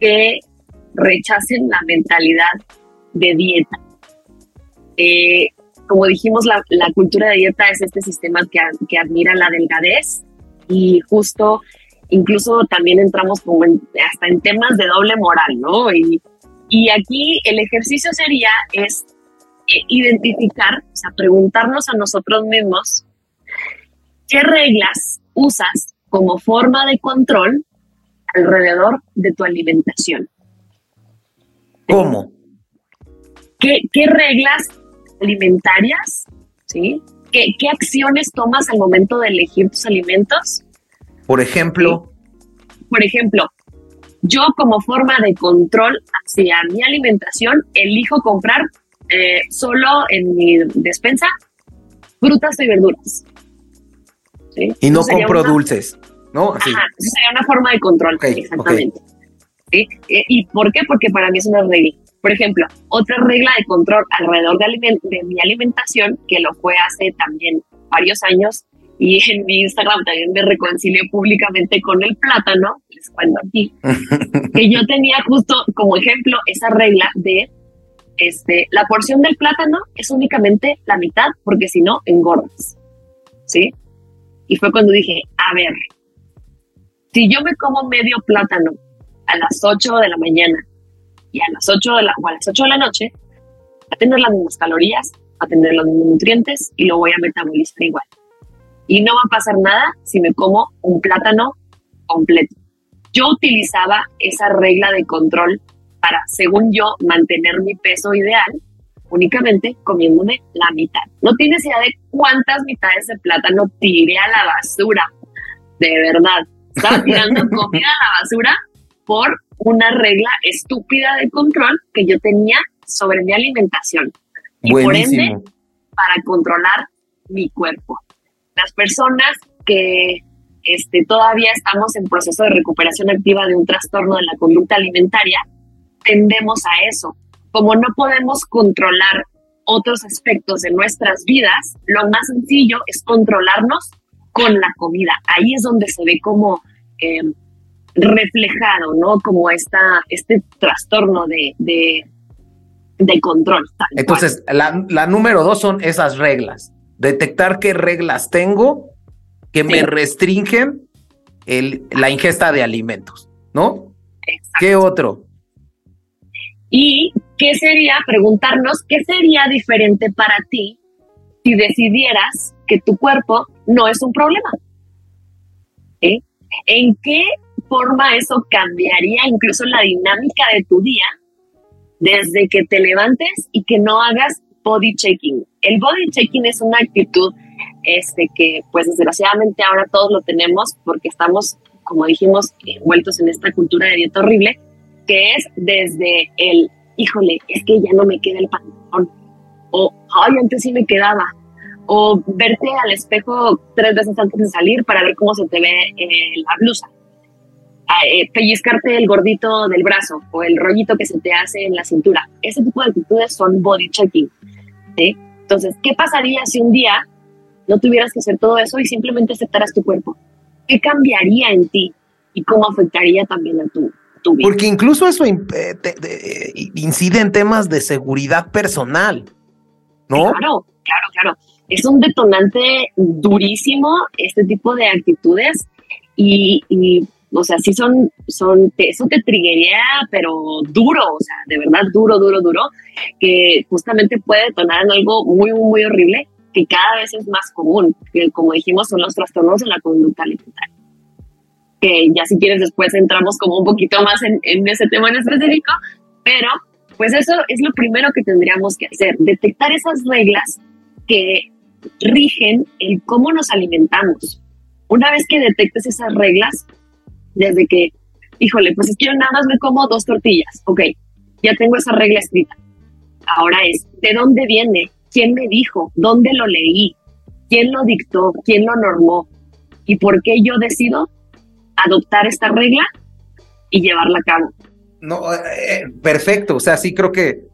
que rechacen la mentalidad de dieta. Eh, como dijimos, la, cultura de dieta es este sistema que, que, admira la delgadez y justo incluso también entramos como hasta en temas de doble moral, ¿no? Y, y aquí el ejercicio sería es eh, identificar, o sea, preguntarnos a nosotros mismos qué reglas usas como forma de control alrededor de tu alimentación.
¿Cómo?
¿Qué, qué reglas alimentarias, ¿sí? ¿Qué, acciones tomas al momento de elegir tus alimentos?
Por ejemplo.
Por ejemplo, yo como forma de control hacia mi alimentación, elijo comprar eh, solo en mi despensa frutas y verduras.
Y no compro dulces, ¿no?
Así. Ajá, sería una forma de control, exactamente. ¿Sí? Eh, ¿Y por qué? Porque para mí es una regla. Por ejemplo, otra regla de control alrededor de, de mi alimentación, que lo fue hace también varios años, y en mi Instagram también me reconcilié públicamente con el plátano, les cuento aquí, que yo tenía justo como ejemplo esa regla de este, la porción del plátano es únicamente la mitad, porque si no, engordas. ¿Sí? Y fue cuando dije, a ver, si yo me como medio plátano a las 8 de la mañana y a las 8 de la, o a las 8 de la noche, a tener las mismas calorías, a tener los mismos nutrientes y lo voy a metabolizar igual. Y no va a pasar nada si me como un plátano completo. Yo utilizaba esa regla de control para, según yo, mantener mi peso ideal, únicamente comiéndome la mitad. No tienes idea de cuántas mitades de plátano tiré a la basura. De verdad. Estaba tirando comida a la basura por una regla estúpida de control que yo tenía sobre mi alimentación. Y por ende, para controlar mi cuerpo. Las personas que este, todavía estamos en proceso de recuperación activa de un trastorno de la conducta alimentaria, tendemos a eso. Como no podemos controlar otros aspectos de nuestras vidas, lo más sencillo es controlarnos con la comida. Ahí es donde se ve como eh, reflejado, ¿no? Como esta, este trastorno de, de, control.
Entonces, la, número dos son esas reglas. Detectar qué reglas tengo que me restringen el, la ingesta de alimentos, ¿no? ¿Qué otro?
Y qué sería, preguntarnos, ¿qué sería diferente para ti si decidieras que tu cuerpo no es un problema? ¿En qué forma eso cambiaría incluso la dinámica de tu día desde que te levantes y que no hagas body checking? El body checking es una actitud este, que pues desgraciadamente ahora todos lo tenemos porque estamos, como dijimos, envueltos en esta cultura de dieta horrible, que es desde el, híjole, es que ya no me queda el pantalón, o, ay, antes sí me quedaba, o verte al espejo tres veces antes de salir para ver cómo se te ve eh, la blusa, eh, pellizcarte el gordito del brazo o el rollito que se te hace en la cintura. Ese tipo de actitudes son body checking. Entonces, ¿qué pasaría si un día no tuvieras que hacer todo eso y simplemente aceptaras tu cuerpo? ¿Qué cambiaría en ti y cómo afectaría también a tu,
porque incluso eso eh, incide en temas de seguridad personal, ¿no?
Claro, claro, claro. Es un detonante durísimo este tipo de actitudes y, o sea, sí son, son, eso te triguería, pero duro, o sea, de verdad duro, duro, duro, que justamente puede detonar en algo muy, muy horrible que cada vez es más común, que como dijimos son los trastornos de la conducta alimentaria que ya si quieres después entramos como un poquito más en, ese tema en específico, pero pues eso es lo primero que tendríamos que hacer, detectar esas reglas que rigen el cómo nos alimentamos. Una vez que detectes esas reglas, desde que, híjole, pues es que yo nada más me como dos tortillas, ok, ya tengo esa regla escrita. Ahora es, ¿de dónde viene? ¿Quién me dijo? ¿Dónde lo leí? ¿Quién lo dictó? ¿Quién lo normó? ¿Y por qué yo decido adoptar esta regla y llevarla a cabo.
No, eh, eh, perfecto. O sea, sí creo que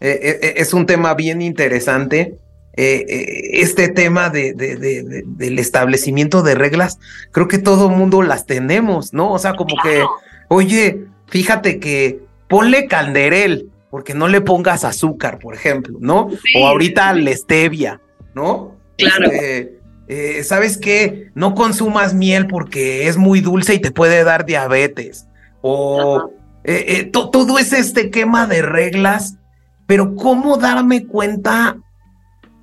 eh, es un tema bien interesante. Este tema de, del establecimiento de reglas, creo que todo mundo las tenemos, ¿no? O sea, como que, oye, fíjate que ponle calderel, porque no le pongas azúcar, por ejemplo, ¿no? o ahorita la stevia, ¿no?
Claro. Este,
eh, ¿sabes qué? No consumas miel porque es muy dulce y te puede dar diabetes. O eh, eh, todo es este quema de reglas, pero ¿cómo darme cuenta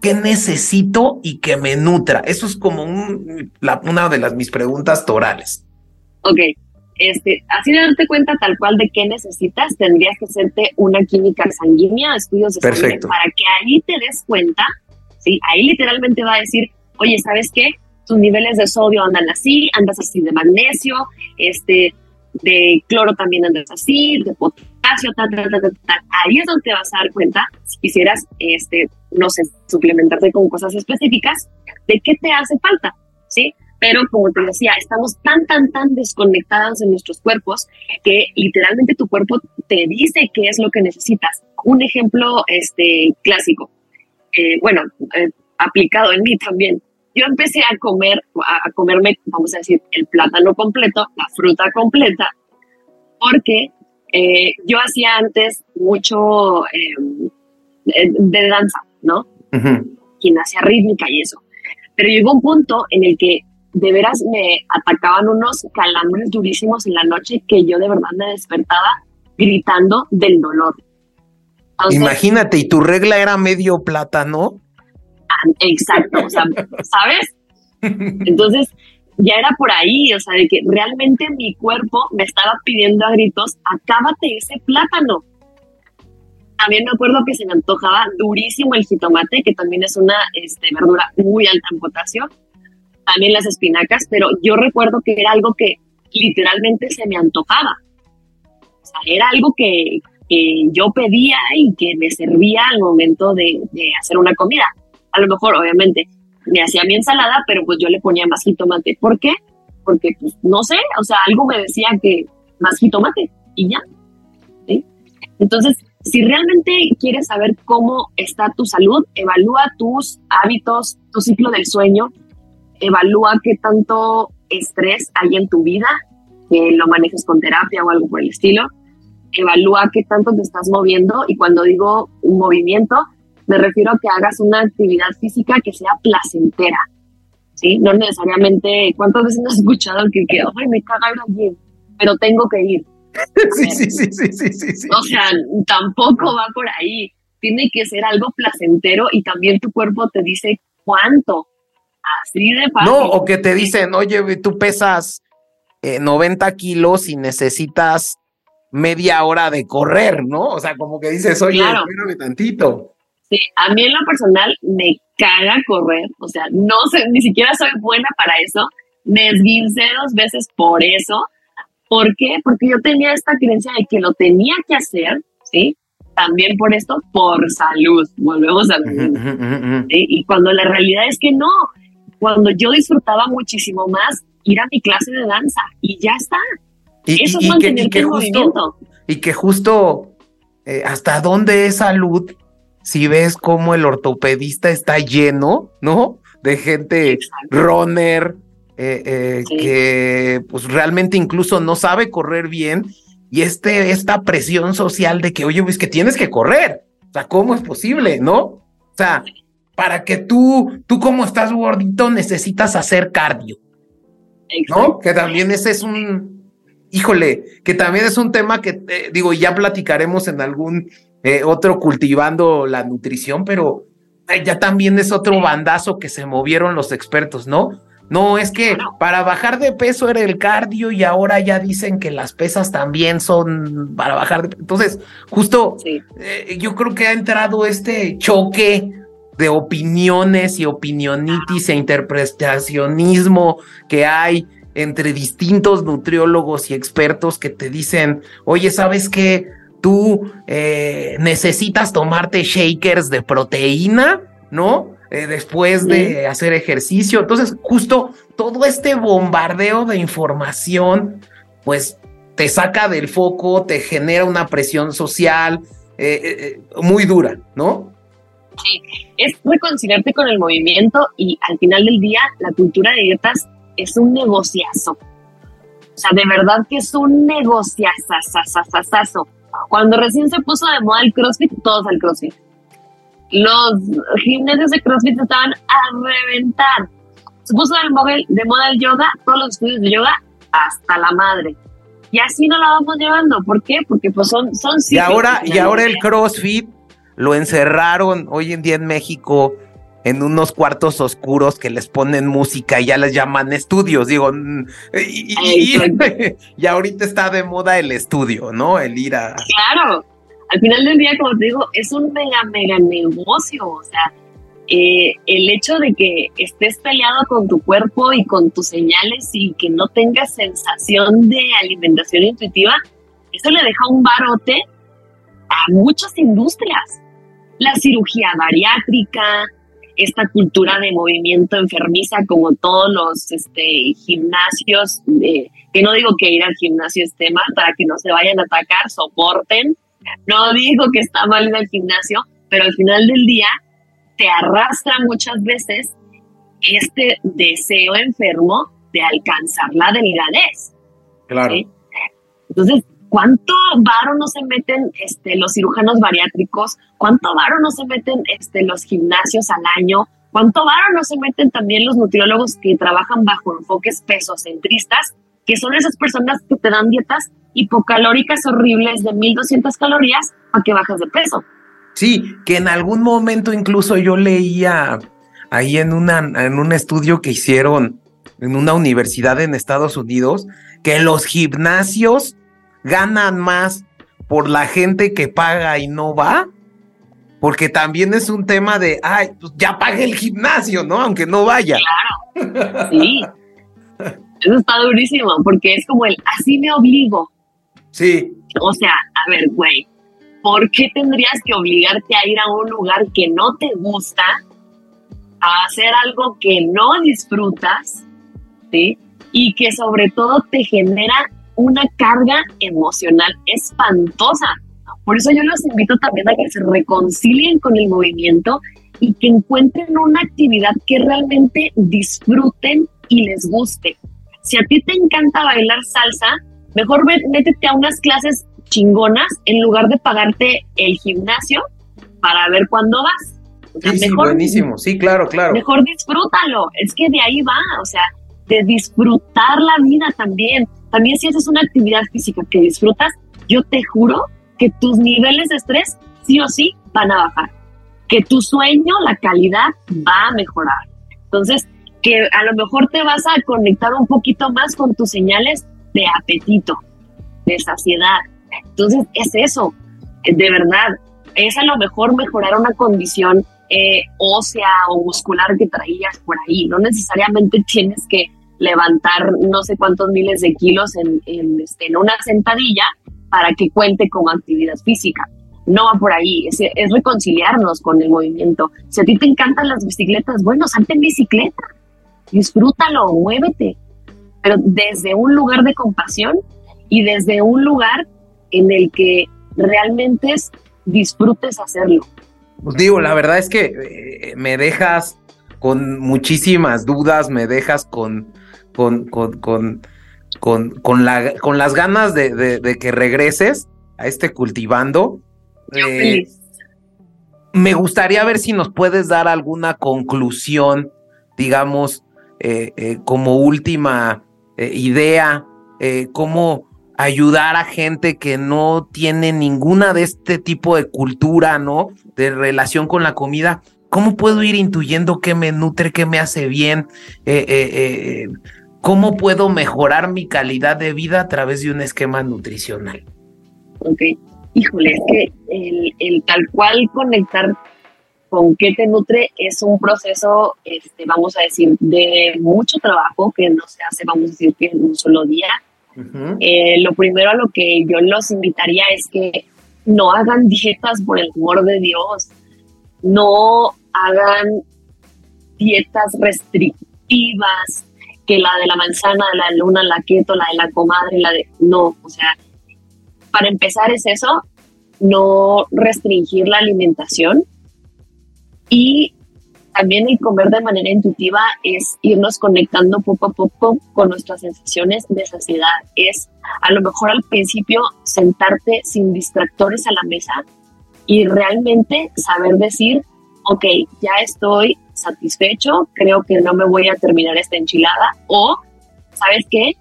qué necesito y que me nutra? Eso es como una de las mis preguntas torales.
Ok, este, así de darte cuenta tal cual de qué necesitas, tendrías que hacerte una química sanguínea, estudios de sangre, para que ahí te des cuenta, ¿sí? Ahí literalmente va a decir, oye, ¿sabes qué? Tus niveles de sodio andan así, andas así de magnesio, este, de cloro también andas así, de potasio, tal, tal, tal, tal. Ahí es donde te vas a dar cuenta, si quisieras, este, no sé, suplementarte con cosas específicas, de qué te hace falta, ¿sí? Pero como te decía, estamos tan, tan, tan desconectados en nuestros cuerpos que literalmente tu cuerpo te dice qué es lo que necesitas. Un ejemplo este, clásico, eh, bueno, eh, aplicado en mí también. Yo empecé a comer, a comerme, vamos a decir, el plátano completo, la fruta completa, porque eh, yo hacía antes mucho de danza, ¿no? Gimnasia rítmica y eso. Pero llegó un punto en el que de veras me atacaban unos calambres durísimos en la noche que yo de verdad me despertaba gritando del dolor.
Imagínate, ¿y tu regla era medio plátano?
Ah, exacto, o sea, ¿sabes? Entonces, ya era por ahí, o sea, de que realmente mi cuerpo me estaba pidiendo a gritos, acábate ese plátano. También me acuerdo que se me antojaba durísimo el jitomate, que también es una este, verdura muy alta en potasio también las espinacas, pero yo recuerdo que era algo que literalmente se me antojaba. O sea, era algo que, yo pedía y que me servía al momento de, hacer una comida. A lo mejor, obviamente, me hacía mi ensalada, pero pues yo le ponía más jitomate. ¿Por qué? Porque, pues, no sé, o sea, algo me decía que más jitomate y ya. Entonces, si realmente quieres saber cómo está tu salud, evalúa tus hábitos, tu ciclo del sueño, evalúa qué tanto estrés hay en tu vida, que lo manejes con terapia o algo por el estilo. Evalúa qué tanto te estás moviendo y cuando digo un movimiento, me refiero a que hagas una actividad física que sea placentera. ¿sí? No necesariamente, ¿cuántas veces has escuchado que, que ay, me caga ir pero tengo que ir?
Sí, sí, sí, sí, sí, sí, sí.
O sea, tampoco va por ahí. Tiene que ser algo placentero y también tu cuerpo te dice cuánto. Así de fácil.
No, o que te dicen, oye, tú pesas 90 eh, kilos y necesitas media hora de correr, ¿no? O sea, como que dices, oye, claro. tantito.
Sí, a mí en lo personal me caga correr, o sea, no sé, ni siquiera soy buena para eso. Me esguincé dos veces por eso. ¿Por qué? Porque yo tenía esta creencia de que lo tenía que hacer, ¿sí? También por esto, por salud. Volvemos a lo mismo. Y cuando la realidad es que no, cuando yo disfrutaba muchísimo más ir a mi clase de danza y ya está.
Y, Eso es mantener que, justo, Y que justo eh, hasta dónde es salud si ves cómo el ortopedista está lleno, ¿no? De gente runner, eh, eh, que pues realmente incluso no sabe correr bien y este, esta presión social de que, oye, pues que tienes que correr. O sea, ¿cómo es posible, no? O sea, para que tú, tú como estás gordito, necesitas hacer cardio. ¿No? Que también ese es un, híjole, que también es un tema que, eh, digo, ya platicaremos en algún eh, otro cultivando la nutrición, pero ya también es otro bandazo que se movieron los expertos, ¿no? No, es que para bajar de peso era el cardio y ahora ya dicen que las pesas también son para bajar de Entonces, justo eh, yo creo que ha entrado este choque de opiniones y opinionitis e interpretacionismo que hay entre distintos nutriólogos y expertos que te dicen, oye, ¿sabes qué? Tú eh, necesitas tomarte shakers de proteína, ¿no? Eh, después de hacer ejercicio. Entonces, justo todo este bombardeo de información, pues te saca del foco, te genera una presión social eh, muy dura, ¿no?
Sí, es reconciliarte con el movimiento y al final del día la cultura de dietas es un negociazo. O sea, de verdad que es un negociazo. Cuando recién se puso de moda el CrossFit, todos al CrossFit. Los gimnasios de CrossFit estaban a reventar. Se puso de moda, de moda el yoga, todos los estudios de yoga, hasta la madre. Y así no la vamos llevando. ¿Por qué? Porque pues son, son
Y ahora, y ahora el CrossFit lo encerraron hoy en día en México en unos cuartos oscuros que les ponen música y ya les llaman estudios, digo, mm, y, ahorita está de moda el estudio, ¿no? El ir a...
Claro, al final del día, como te digo, es un mega, mega negocio, o sea, eh, el hecho de que estés peleado con tu cuerpo y con tus señales y que no tengas sensación de alimentación intuitiva, eso le deja un barote a muchas industrias. La cirugía bariátrica, esta cultura de movimiento enfermiza como todos los este, gimnasios, que no digo que ir al gimnasio esté mal para que no se vayan a atacar, soporten. No digo que está mal ir al gimnasio, pero al final del día te arrastra muchas veces este deseo enfermo de alcanzar la delgadez.
Claro.
Entonces, ¿cuánto varo no se meten este, los cirujanos bariátricos? ¿Cuánto varo no se meten este, los gimnasios al año? ¿Cuánto varo no se meten también los nutriólogos que trabajan bajo enfoques pesocentristas, que son esas personas que te dan dietas hipocalóricas horribles de 1200 calorías para que bajas de peso?
Sí, que en algún momento incluso yo leía ahí en, una, en un estudio que hicieron en una universidad en Estados Unidos, que los gimnasios ganan más por la gente que paga y no va, porque también es un tema de, ay, pues ya pague el gimnasio, ¿no? Aunque no vaya.
Claro, sí. Eso está durísimo, porque es como el, así me obligo.
Sí.
O sea, a ver, güey, ¿por qué tendrías que obligarte a ir a un lugar que no te gusta, a hacer algo que no disfrutas, ¿sí? Y que sobre todo te genera una carga emocional espantosa. Por eso yo los invito también a que se reconcilien con el movimiento y que encuentren una actividad que realmente disfruten y les guste. Si a ti te encanta bailar salsa, mejor métete a unas clases chingonas en lugar de pagarte el gimnasio para ver cuándo vas.
sí, buenísimo, sí, claro, claro.
Mejor disfrútalo, es que de ahí va, o sea, de disfrutar la vida también. También si haces una actividad física que disfrutas, yo te juro que tus niveles de estrés sí o sí van a bajar, que tu sueño, la calidad va a mejorar. Entonces, que a lo mejor te vas a conectar un poquito más con tus señales de apetito, de saciedad, entonces, es eso, de verdad, es a lo mejor mejorar una condición eh, ósea o muscular que traías por ahí. No necesariamente tienes que levantar no sé cuántos miles de kilos en, en, este, en una sentadilla para que cuente como actividad física. No va por ahí, es, reconciliarnos con el movimiento. Si a ti te encantan las bicicletas, bueno, salte en bicicleta, disfrútalo, muévete, pero desde un lugar de compasión y desde un lugar en el que realmente disfrutes hacerlo.
Pues digo, la verdad es que eh, me dejas con muchísimas dudas, me dejas con, con, con, con, con, la, con las ganas de, que regreses a este cultivando.
Eh,
me gustaría ver si nos puedes dar alguna conclusión, digamos, eh, como última idea, cómo ayudar a gente que no tiene ninguna de este tipo de cultura, ¿no? De relación con la comida. ¿Cómo puedo ir intuyendo qué me nutre, qué me hace bien? Eh, eh, eh, ¿Cómo puedo mejorar mi calidad de vida a través de un esquema nutricional?
Ok, híjole, es que el, el tal cual conectar con qué te nutre es un proceso, este, vamos a decir, de mucho trabajo que no se hace, vamos a decir, que en un solo día. Eh, lo primero a lo que yo los invitaría es que no hagan dietas por el amor de Dios, no hagan dietas restrictivas, que la de la manzana, la luna, la keto, la de la comadre, la de... No, o sea, para empezar es eso, no restringir la alimentación y también el comer de manera intuitiva es irnos conectando poco a poco con nuestras sensaciones de saciedad. Es a lo mejor al principio sentarte sin distractores a la mesa y realmente saber decir, ok, ya estoy satisfecho, creo que no me voy a terminar esta enchilada o, ¿sabes qué?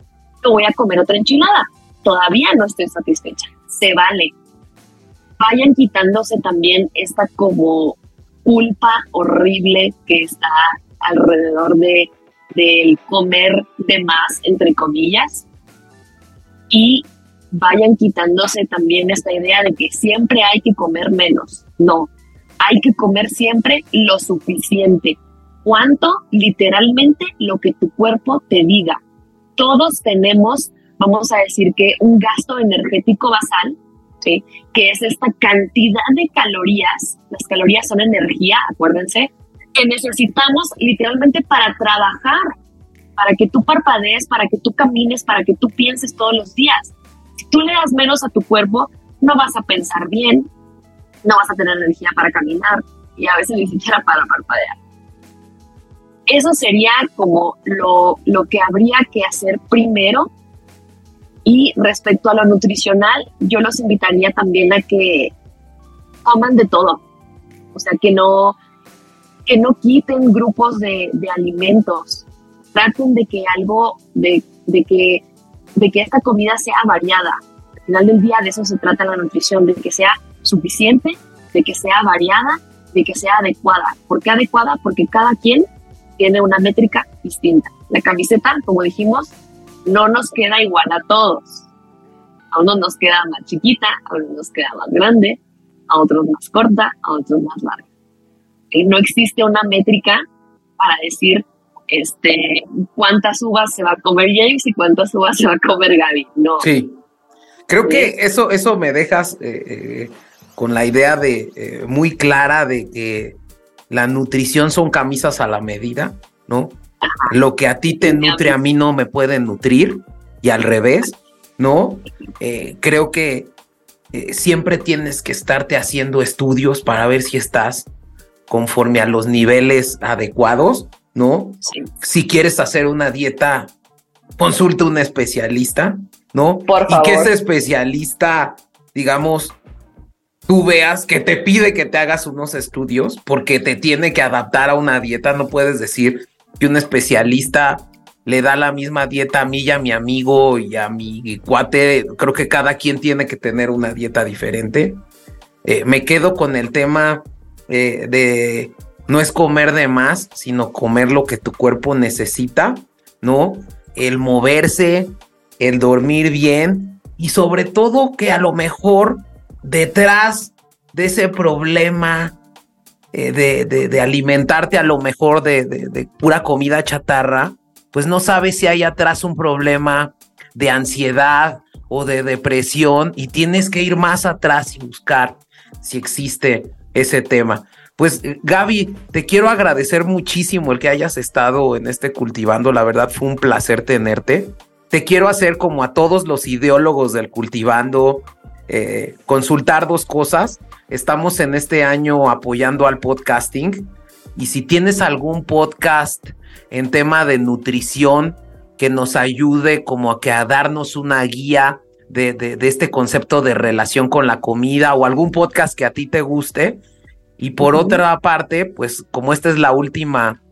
Me voy a comer otra enchilada. Todavía no estoy satisfecha. Se vale. Vayan quitándose también esta como culpa horrible que está alrededor de del comer de más, entre comillas, y vayan quitándose también esta idea de que siempre hay que comer menos. No, hay que comer siempre lo suficiente. ¿Cuánto? Literalmente lo que tu cuerpo te diga. Todos tenemos, vamos a decir que un gasto energético basal, ¿sí? que es esta cantidad de calorías. Las calorías son energía, acuérdense, que necesitamos literalmente para trabajar, para que tú parpadees, para que tú camines, para que tú pienses todos los días. Si tú le das menos a tu cuerpo, no vas a pensar bien, no vas a tener energía para caminar y a veces ni siquiera para parpadear. Eso sería como lo, lo que habría que hacer primero. Y respecto a lo nutricional, yo los invitaría también a que coman de todo. O sea, que no, que no quiten grupos de, de alimentos. Traten de que algo, de, de, que, de que esta comida sea variada. Al final del día de eso se trata la nutrición, de que sea suficiente, de que sea variada, de que sea adecuada. ¿Por qué adecuada? Porque cada quien tiene una métrica distinta. La camiseta, como dijimos, no nos queda igual a todos. A unos nos queda más chiquita, a unos nos queda más grande, a otros más corta, a otros más larga. Y no existe una métrica para decir este, cuántas uvas se va a comer James y cuántas uvas se va a comer Gaby. No.
Sí. Creo que eso, eso me dejas eh, eh, con la idea de eh, muy clara de que la nutrición son camisas a la medida, ¿no? Lo que a ti te nutre a mí no me puede nutrir y al revés, ¿no? Eh, creo que eh, siempre tienes que estarte haciendo estudios para ver si estás conforme a los niveles adecuados, ¿no? Si quieres hacer una dieta, consulta a un especialista, ¿no?
Por favor.
Y que ese especialista, digamos, tú veas que te pide que te hagas unos estudios porque te tiene que adaptar a una dieta. No puedes decir que un especialista le da la misma dieta a mí y a mi amigo y a mi cuate. Creo que cada quien tiene que tener una dieta diferente. Eh, me quedo con el tema eh, de no es comer de más, sino comer lo que tu cuerpo necesita, ¿no? El moverse, el dormir bien y sobre todo que a lo mejor detrás de ese problema eh, de, alimentarte a lo mejor de, pura comida chatarra, pues no sabes si hay atrás un problema de ansiedad o de depresión y tienes que ir más atrás y buscar si existe ese tema. Pues eh, Gaby, te quiero agradecer muchísimo el que hayas estado en este cultivando, la verdad fue un placer tenerte. Te quiero hacer como a todos los ideólogos del cultivando eh, consultar dos cosas. Estamos en este año apoyando al podcasting y si tienes algún podcast en tema de nutrición que nos ayude como a que a darnos una guía de, este concepto de relación con la comida o algún podcast que a ti te guste. Y por otra parte, pues como esta es la última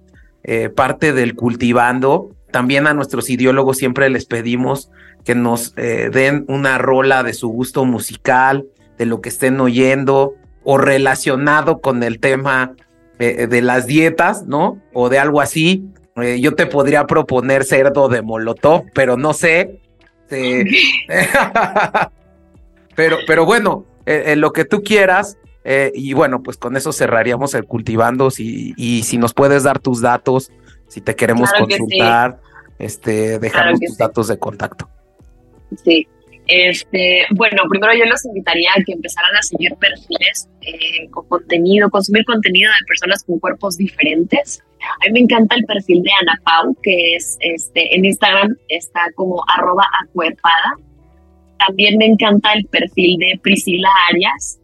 eh, parte del cultivando, también a nuestros ideólogos siempre les pedimos que nos eh, den una rola de su gusto musical, de lo que estén oyendo o relacionado con el tema eh, de las dietas, ¿no? O de algo así. Eh, yo te podría proponer cerdo de molotov, pero no sé. pero, pero bueno, en lo que tú quieras. y bueno, pues con eso cerraríamos el cultivando. Si, y si nos puedes dar tus datos, si te queremos consultar, este, dejamos tus datos de contacto.
Sí. Este, bueno, primero yo los invitaría a que empezaran a seguir perfiles eh, con contenido, consumir contenido de personas con cuerpos diferentes. A mí me encanta el perfil de Ana Pau, que es este, en Instagram está como arroba acuerpada. También me encanta el perfil de Priscila Arias.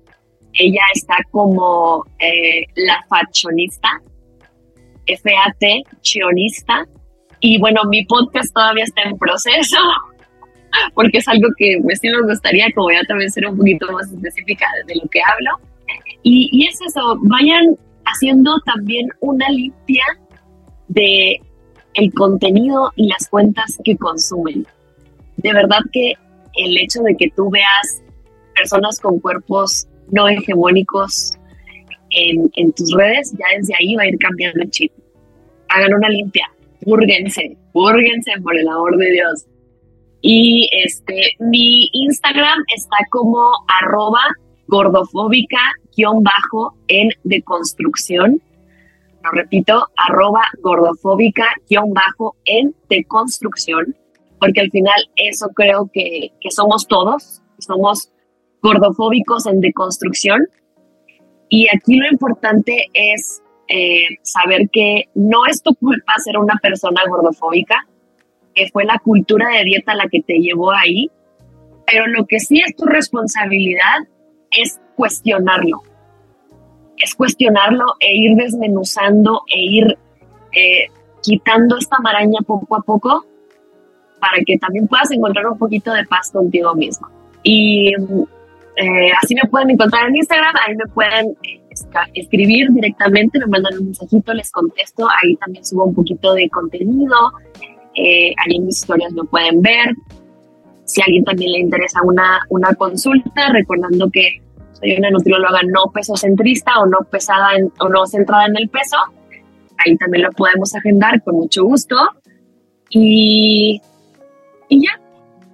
Ella está como eh, la fachonista, F-A-T, chionista. Y bueno, mi podcast todavía está en proceso porque es algo que pues sí nos gustaría, como ya también ser un poquito más específica de lo que hablo. Y, es eso, vayan haciendo también una limpia de el contenido y las cuentas que consumen. De verdad que el hecho de que tú veas personas con cuerpos no hegemónicos en, en tus redes, ya desde ahí va a ir cambiando el chip. Hagan una limpia, púrguense, púrguense por el amor de Dios. Y este, mi Instagram está como arroba gordofóbica guion bajo en deconstrucción. Lo repito, arroba gordofóbica guion bajo en deconstrucción, porque al final eso creo que, que somos todos, somos gordofóbicos en deconstrucción. Y aquí lo importante es eh, saber que no es tu culpa ser una persona gordofóbica, que fue la cultura de dieta la que te llevó ahí, pero lo que sí es tu responsabilidad es cuestionarlo. Es cuestionarlo e ir desmenuzando e ir eh, quitando esta maraña poco a poco para que también puedas encontrar un poquito de paz contigo mismo. Y eh, así me pueden encontrar en Instagram, ahí me pueden escribir directamente, me mandan un mensajito, les contesto, ahí también subo un poquito de contenido, eh, ahí en mis historias lo pueden ver. Si a alguien también le interesa una, una consulta, recordando que soy una nutrióloga no pesocentrista o no pesada o no centrada en el peso, ahí también lo podemos agendar con mucho gusto. Y, y ya,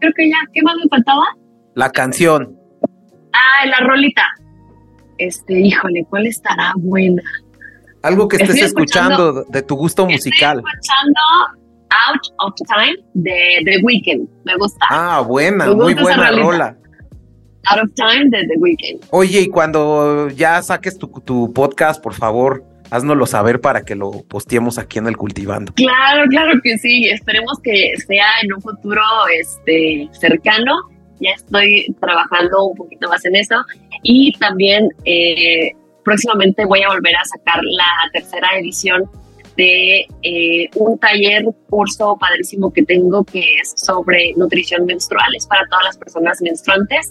creo que ya, ¿qué más me faltaba?
La canción.
Ah, la rolita. Este, híjole, ¿cuál estará buena?
Algo que estés escuchando, de tu gusto musical.
Estoy escuchando Out of Time de The Weeknd. Me gusta.
Ah, buena, muy buena rola.
Out of Time de The Weeknd.
Oye, y cuando ya saques tu, tu podcast, por favor, haznoslo saber para que lo posteemos aquí en el Cultivando.
Claro, claro que sí. Esperemos que sea en un futuro este, cercano ya estoy trabajando un poquito más en eso y también eh, próximamente voy a volver a sacar la tercera edición de eh, un taller, curso padrísimo que tengo que es sobre nutrición menstrual, es para todas las personas menstruantes.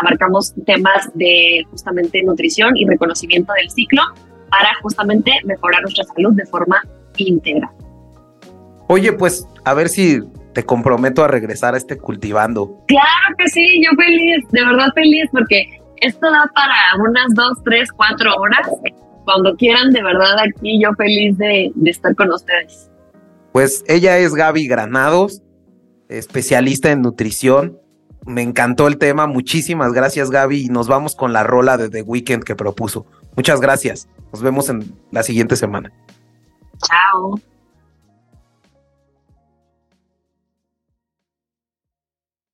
Abarcamos temas de justamente nutrición y reconocimiento del ciclo para justamente mejorar nuestra salud de forma íntegra.
Oye, pues a ver si te comprometo a regresar a este cultivando.
Claro que sí, yo feliz, de verdad feliz, porque esto da para unas dos, tres, cuatro horas. Cuando quieran, de verdad, aquí yo feliz de, de estar con ustedes.
Pues ella es Gaby Granados, especialista en nutrición. Me encantó el tema. Muchísimas gracias, Gaby. Y nos vamos con la rola de The Weeknd que propuso. Muchas gracias. Nos vemos en la siguiente semana.
Chao.